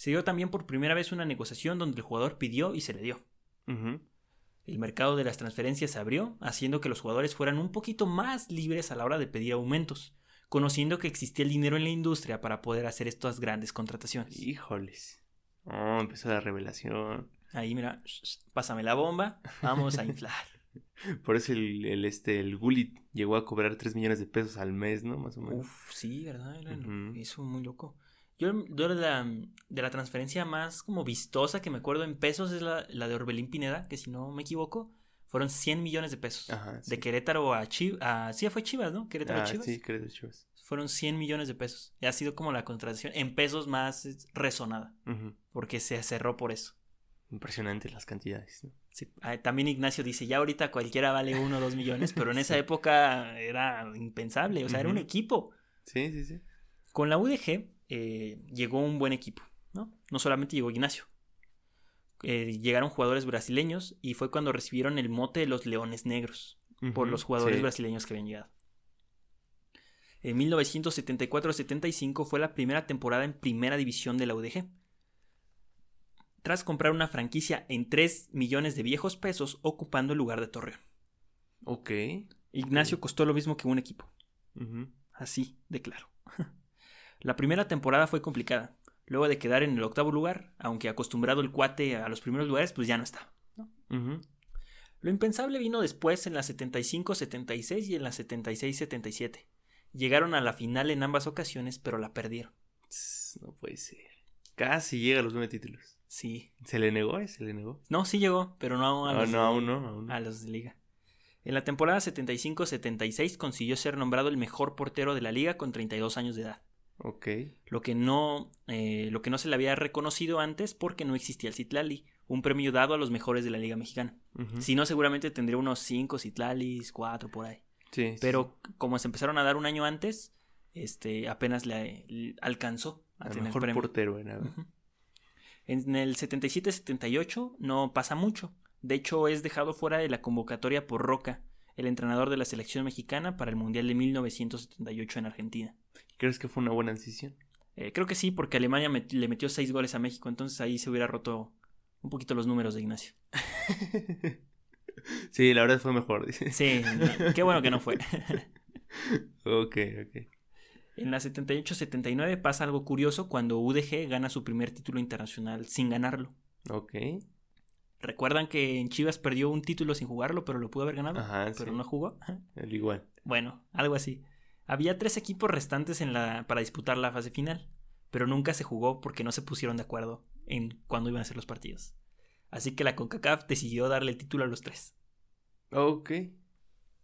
Se dio también por primera vez una negociación donde el jugador pidió y se le dio. El mercado de las transferencias se abrió, haciendo que los jugadores fueran un poquito más libres a la hora de pedir aumentos, conociendo que existía el dinero en la industria para poder hacer estas grandes contrataciones. Híjoles. Oh, empezó la revelación. Ahí, mira, pásame la bomba, vamos a inflar. Por eso el, el, este, el Gullit llegó a cobrar 3 millones de pesos al mes, ¿no? Más o menos. Uf, sí, ¿verdad? Era Ujú. eso muy loco. Yo, yo de, la, de la transferencia más como vistosa que me acuerdo en pesos es la, la de Orbelín Pineda, que si no me equivoco, fueron 100 millones de pesos. Ajá, sí. De Querétaro a Chivas. sí, fue Chivas, ¿no? Querétaro a Ah, Chivas. sí, de Chivas. Fueron 100 millones de pesos. Y ha sido como la contratación en pesos más resonada, porque se cerró por eso. Impresionantes las cantidades, ¿no? Sí. También Ignacio dice, ya ahorita cualquiera vale uno o dos millones, pero en esa época era impensable, o sea, era un equipo. Sí, sí, sí. Con la UDG eh, llegó un buen equipo, ¿no? No solamente llegó Ignacio. Eh, llegaron jugadores brasileños y fue cuando recibieron el mote de los Leones Negros por los jugadores sí. brasileños que habían llegado. En 1974-75 fue la primera temporada en primera división de la UDG. Tras comprar una franquicia en 3 millones de viejos pesos ocupando el lugar de Torreón. Ok. Ignacio costó lo mismo que un equipo. Así de claro. La primera temporada fue complicada. Luego de quedar en el octavo lugar, aunque acostumbrado el cuate a los primeros lugares, pues ya no. Ujú. Lo impensable vino después en la 75-76 y en la 76-77. Llegaron a la final en ambas ocasiones, pero la perdieron. No puede ser. Casi llega a los nueve títulos. Sí. ¿Se le negó? eh? ¿Se le negó? No, sí llegó, pero no a Ah, los, no, de, aún no, aún no. a los de liga. En la temporada 75-76 consiguió ser nombrado el mejor portero de la liga con 32 años de edad. Ok. lo que no, eh, lo que no se le había reconocido antes porque no existía el Citlali, un premio dado a los mejores de la Liga Mexicana. Si no, seguramente tendría unos 5 Citlalis, 4 por ahí. Sí, sí, Pero como se empezaron a dar un año antes, este apenas le, le alcanzó a El tener mejor premio. portero. ¿no? Ujú. En el 77-78 no pasa mucho. De hecho, es dejado fuera de la convocatoria por Roca, el entrenador de la selección mexicana para el Mundial de 1978 en Argentina. ¿Crees que fue una buena decisión? Eh, creo que sí, porque Alemania met- le metió seis goles a México, entonces ahí se hubiera roto un poquito los números de Ignacio. sí, la verdad fue mejor, dice. Sí, qué bueno que no fue. Ok, ok. en la 78-79 pasa algo curioso cuando UDG gana su primer título internacional sin ganarlo. Ok. ¿Recuerdan que en Chivas perdió un título sin jugarlo, pero lo pudo haber ganado? Ajá, pero sí. no jugó. El igual. Bueno, algo así. Había tres equipos restantes en la, para disputar la fase final, pero nunca se jugó porque no se pusieron de acuerdo en cuándo iban a ser los partidos. Así que la CONCACAF decidió darle el título a los tres. Ok.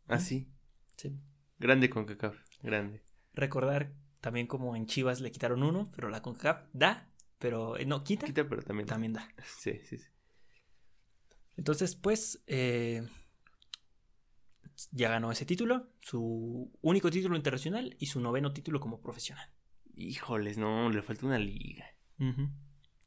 Así. Sí. Grande con CACAF. Grande. Recordar también como en Chivas le quitaron uno, pero la CONCACAF da, pero eh, no quita, Quita, pero también. también da. Sí, sí, sí. Entonces, pues, eh, ya ganó ese título, su único título internacional y su noveno título como profesional. Híjoles, no, le falta una liga.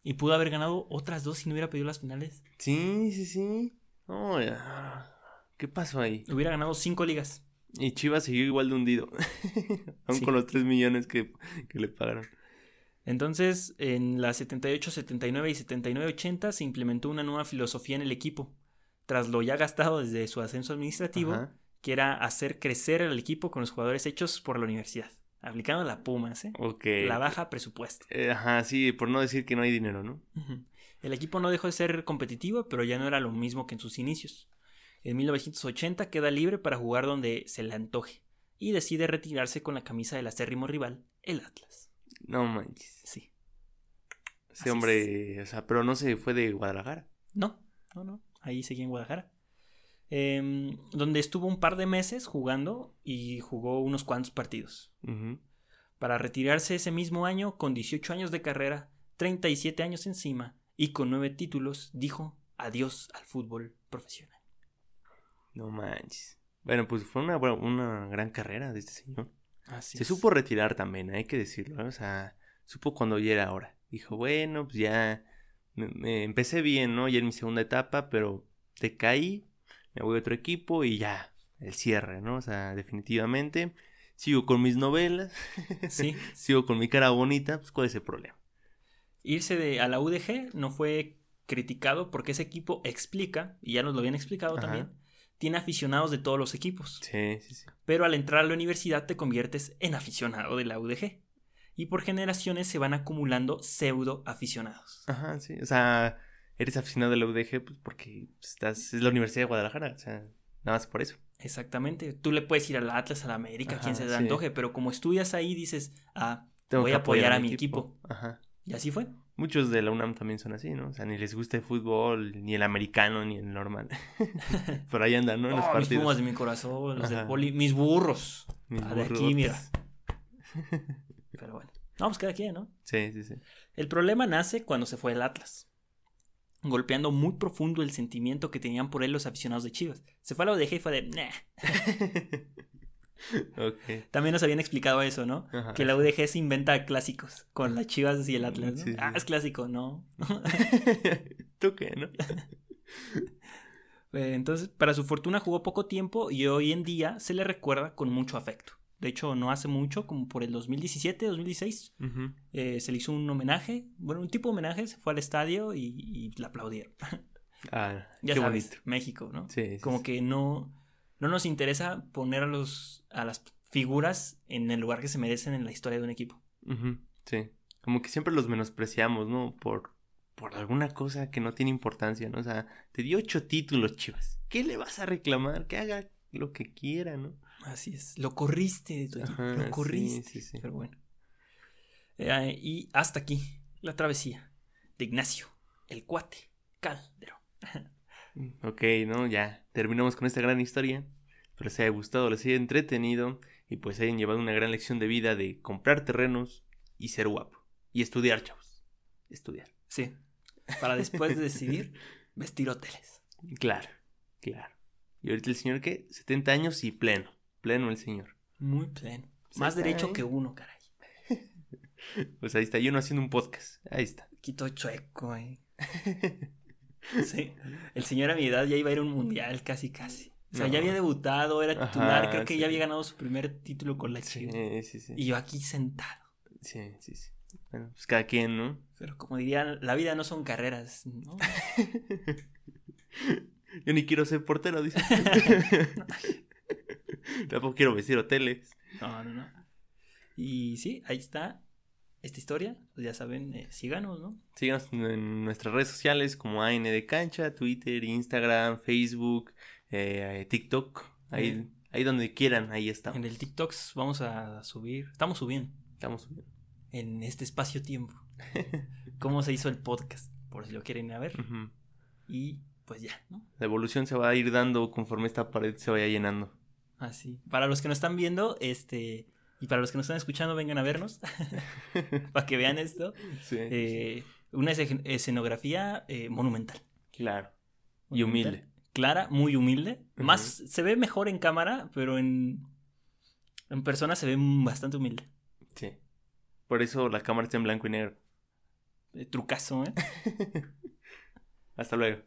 Y pudo haber ganado otras dos si no hubiera pedido las finales. Sí, sí, sí. Ya. ¿Qué pasó ahí? Hubiera ganado cinco ligas. Y Chivas siguió igual de hundido. Aún Sí. con los 3 millones que, que le pagaron. Entonces, en la 78, 79 y 79, 80 se implementó una nueva filosofía en el equipo. Tras lo ya gastado desde su ascenso administrativo, Ajá. que era hacer crecer al equipo con los jugadores hechos por la universidad. Aplicando la Pumas, ¿eh? Ok. La baja presupuesto. Eh, ajá, sí, por no decir que no hay dinero, ¿no? El equipo no dejó de ser competitivo, pero ya no era lo mismo que en sus inicios. En 1980 queda libre para jugar donde se le antoje y decide retirarse con la camisa del acérrimo rival, el Atlas. No manches. Sí. Ese Así hombre, o sea, pero no se fue de Guadalajara. No, no, no. Ahí seguía en Guadalajara. Em, donde estuvo un par de meses jugando y jugó unos cuantos partidos. Para retirarse ese mismo año, con 18 años de carrera, 37 años encima y con 9 títulos, dijo adiós al fútbol profesional. No manches. Bueno, pues fue una, una gran carrera de este señor. Así Se es. supo retirar también, hay que decirlo. ¿eh? O sea, supo cuando ya era hora. Dijo, bueno, pues ya me, empecé bien, ¿no? Ya en mi segunda etapa, pero te caí, me voy a otro equipo y ya, el cierre, ¿no? O sea, definitivamente sigo con mis novelas, Sí. sigo con mi cara bonita, pues ¿cuál es el problema? Irse de, a la UDG no fue criticado porque ese equipo explica, y ya nos lo habían explicado Ajá. también, tiene aficionados de todos los equipos. Sí, sí, sí. Pero al entrar a la universidad te conviertes en aficionado de la UDG. Y por generaciones se van acumulando pseudo aficionados. Ajá, sí. O sea, eres aficionado de la UDG pues porque estás, es la Universidad de Guadalajara, o sea, nada más por eso. Exactamente. Tú le puedes ir al Atlas, a la América, Ajá, quien se te sí. antoje, pero como estudias ahí dices, ah, Tengo Voy a apoyar a mi equipo. Ajá. y así fue. Muchos de la UNAM también son así, ¿no? O sea, ni les gusta el fútbol, ni el americano, ni el normal. Por ahí andan, ¿no? En los Oh, mis partidos. pumas de mi corazón, los del Ajá. poli, mis burros. Mis Ah, de aquí, mira. Pero bueno. Vamos, cada quien, ¿no? Sí, sí, sí. El problema nace cuando se fue el Atlas, golpeando muy profundo el sentimiento que tenían por él los aficionados de Chivas. Se fue a la UDG y fue de, nah. También nos habían explicado eso, ¿no? Ajá. Que la UDG se inventa clásicos con las Chivas y el Atlas, ¿no? Sí, sí. Ah, es clásico, ¿no? ¿Tú qué, no? Eh, Entonces, para su fortuna jugó poco tiempo y hoy en día se le recuerda con mucho afecto. De hecho, no hace mucho, como por el 2017, 2016, Ujú. eh, se le hizo un homenaje, bueno, un tipo de homenaje, se fue al estadio y, y la aplaudieron. Ah, ya qué sabes, bonito. México, ¿no? Sí, sí, Como que no, no nos interesa poner a, los, a las figuras en el lugar que se merecen en la historia de un equipo. Sí. Como que siempre los menospreciamos, ¿no? Por, por alguna cosa que no tiene importancia, ¿no? O sea, te dio ocho títulos, chivas. ¿Qué le vas a reclamar? Que haga lo que quiera, ¿no? Así es, lo corriste de tu equipo, lo corriste. sí, sí. Pero bueno. Eh, y hasta aquí, la travesía de Ignacio, el cuate Calderón. Ok, ¿no? Ya terminamos con esta gran historia. Espero les haya gustado, les haya entretenido y pues hayan llevado una gran lección de vida de comprar terrenos y ser guapo. Y estudiar, chavos. Estudiar. Sí, para después de decidir vestir hoteles. Claro, claro. Y ahorita el señor, ¿qué? 70 años y pleno. Pleno el señor. Muy pleno. Sí, Más derecho ahí. que uno, caray. Pues ahí está, yo no haciendo un podcast. Ahí está. Quito chueco, eh. Sí. El señor a mi edad ya iba a ir a un mundial casi, casi. O sea, No. ya había debutado, era titular, Ajá, creo que sí. ya había ganado su primer título con la Sí, Chivas. sí, sí. Y yo aquí sentado. Sí, sí, sí. Bueno, pues cada quien, ¿no? Pero como dirían, la vida no son carreras, ¿no? Yo ni quiero ser portero, dice. Tampoco quiero vestir hoteles. No, no, no. Y sí, ahí está esta historia. Pues ya saben, eh, síganos, ¿no? Síganos en nuestras redes sociales como AN de Cancha, Twitter, Instagram, Facebook, eh, TikTok. Ahí, Eh. ahí donde quieran, ahí estamos. En el TikTok vamos a subir, estamos subiendo Estamos subiendo. en este espacio-tiempo cómo se hizo el podcast, por si lo quieren ir a ver. Y pues ya, ¿no? La evolución se va a ir dando conforme esta pared se vaya llenando. Así. Para los que nos están viendo, este. Y para los que nos están escuchando, vengan a vernos. para que vean esto. Sí. Eh, una escen- escenografía eh, monumental. claro. Y Monumental. humilde. Clara, muy humilde. Más, se ve mejor en cámara, pero en. En persona se ve bastante humilde. Sí. Por eso la cámara está en blanco y negro. Eh, trucazo, ¿eh? Hasta luego.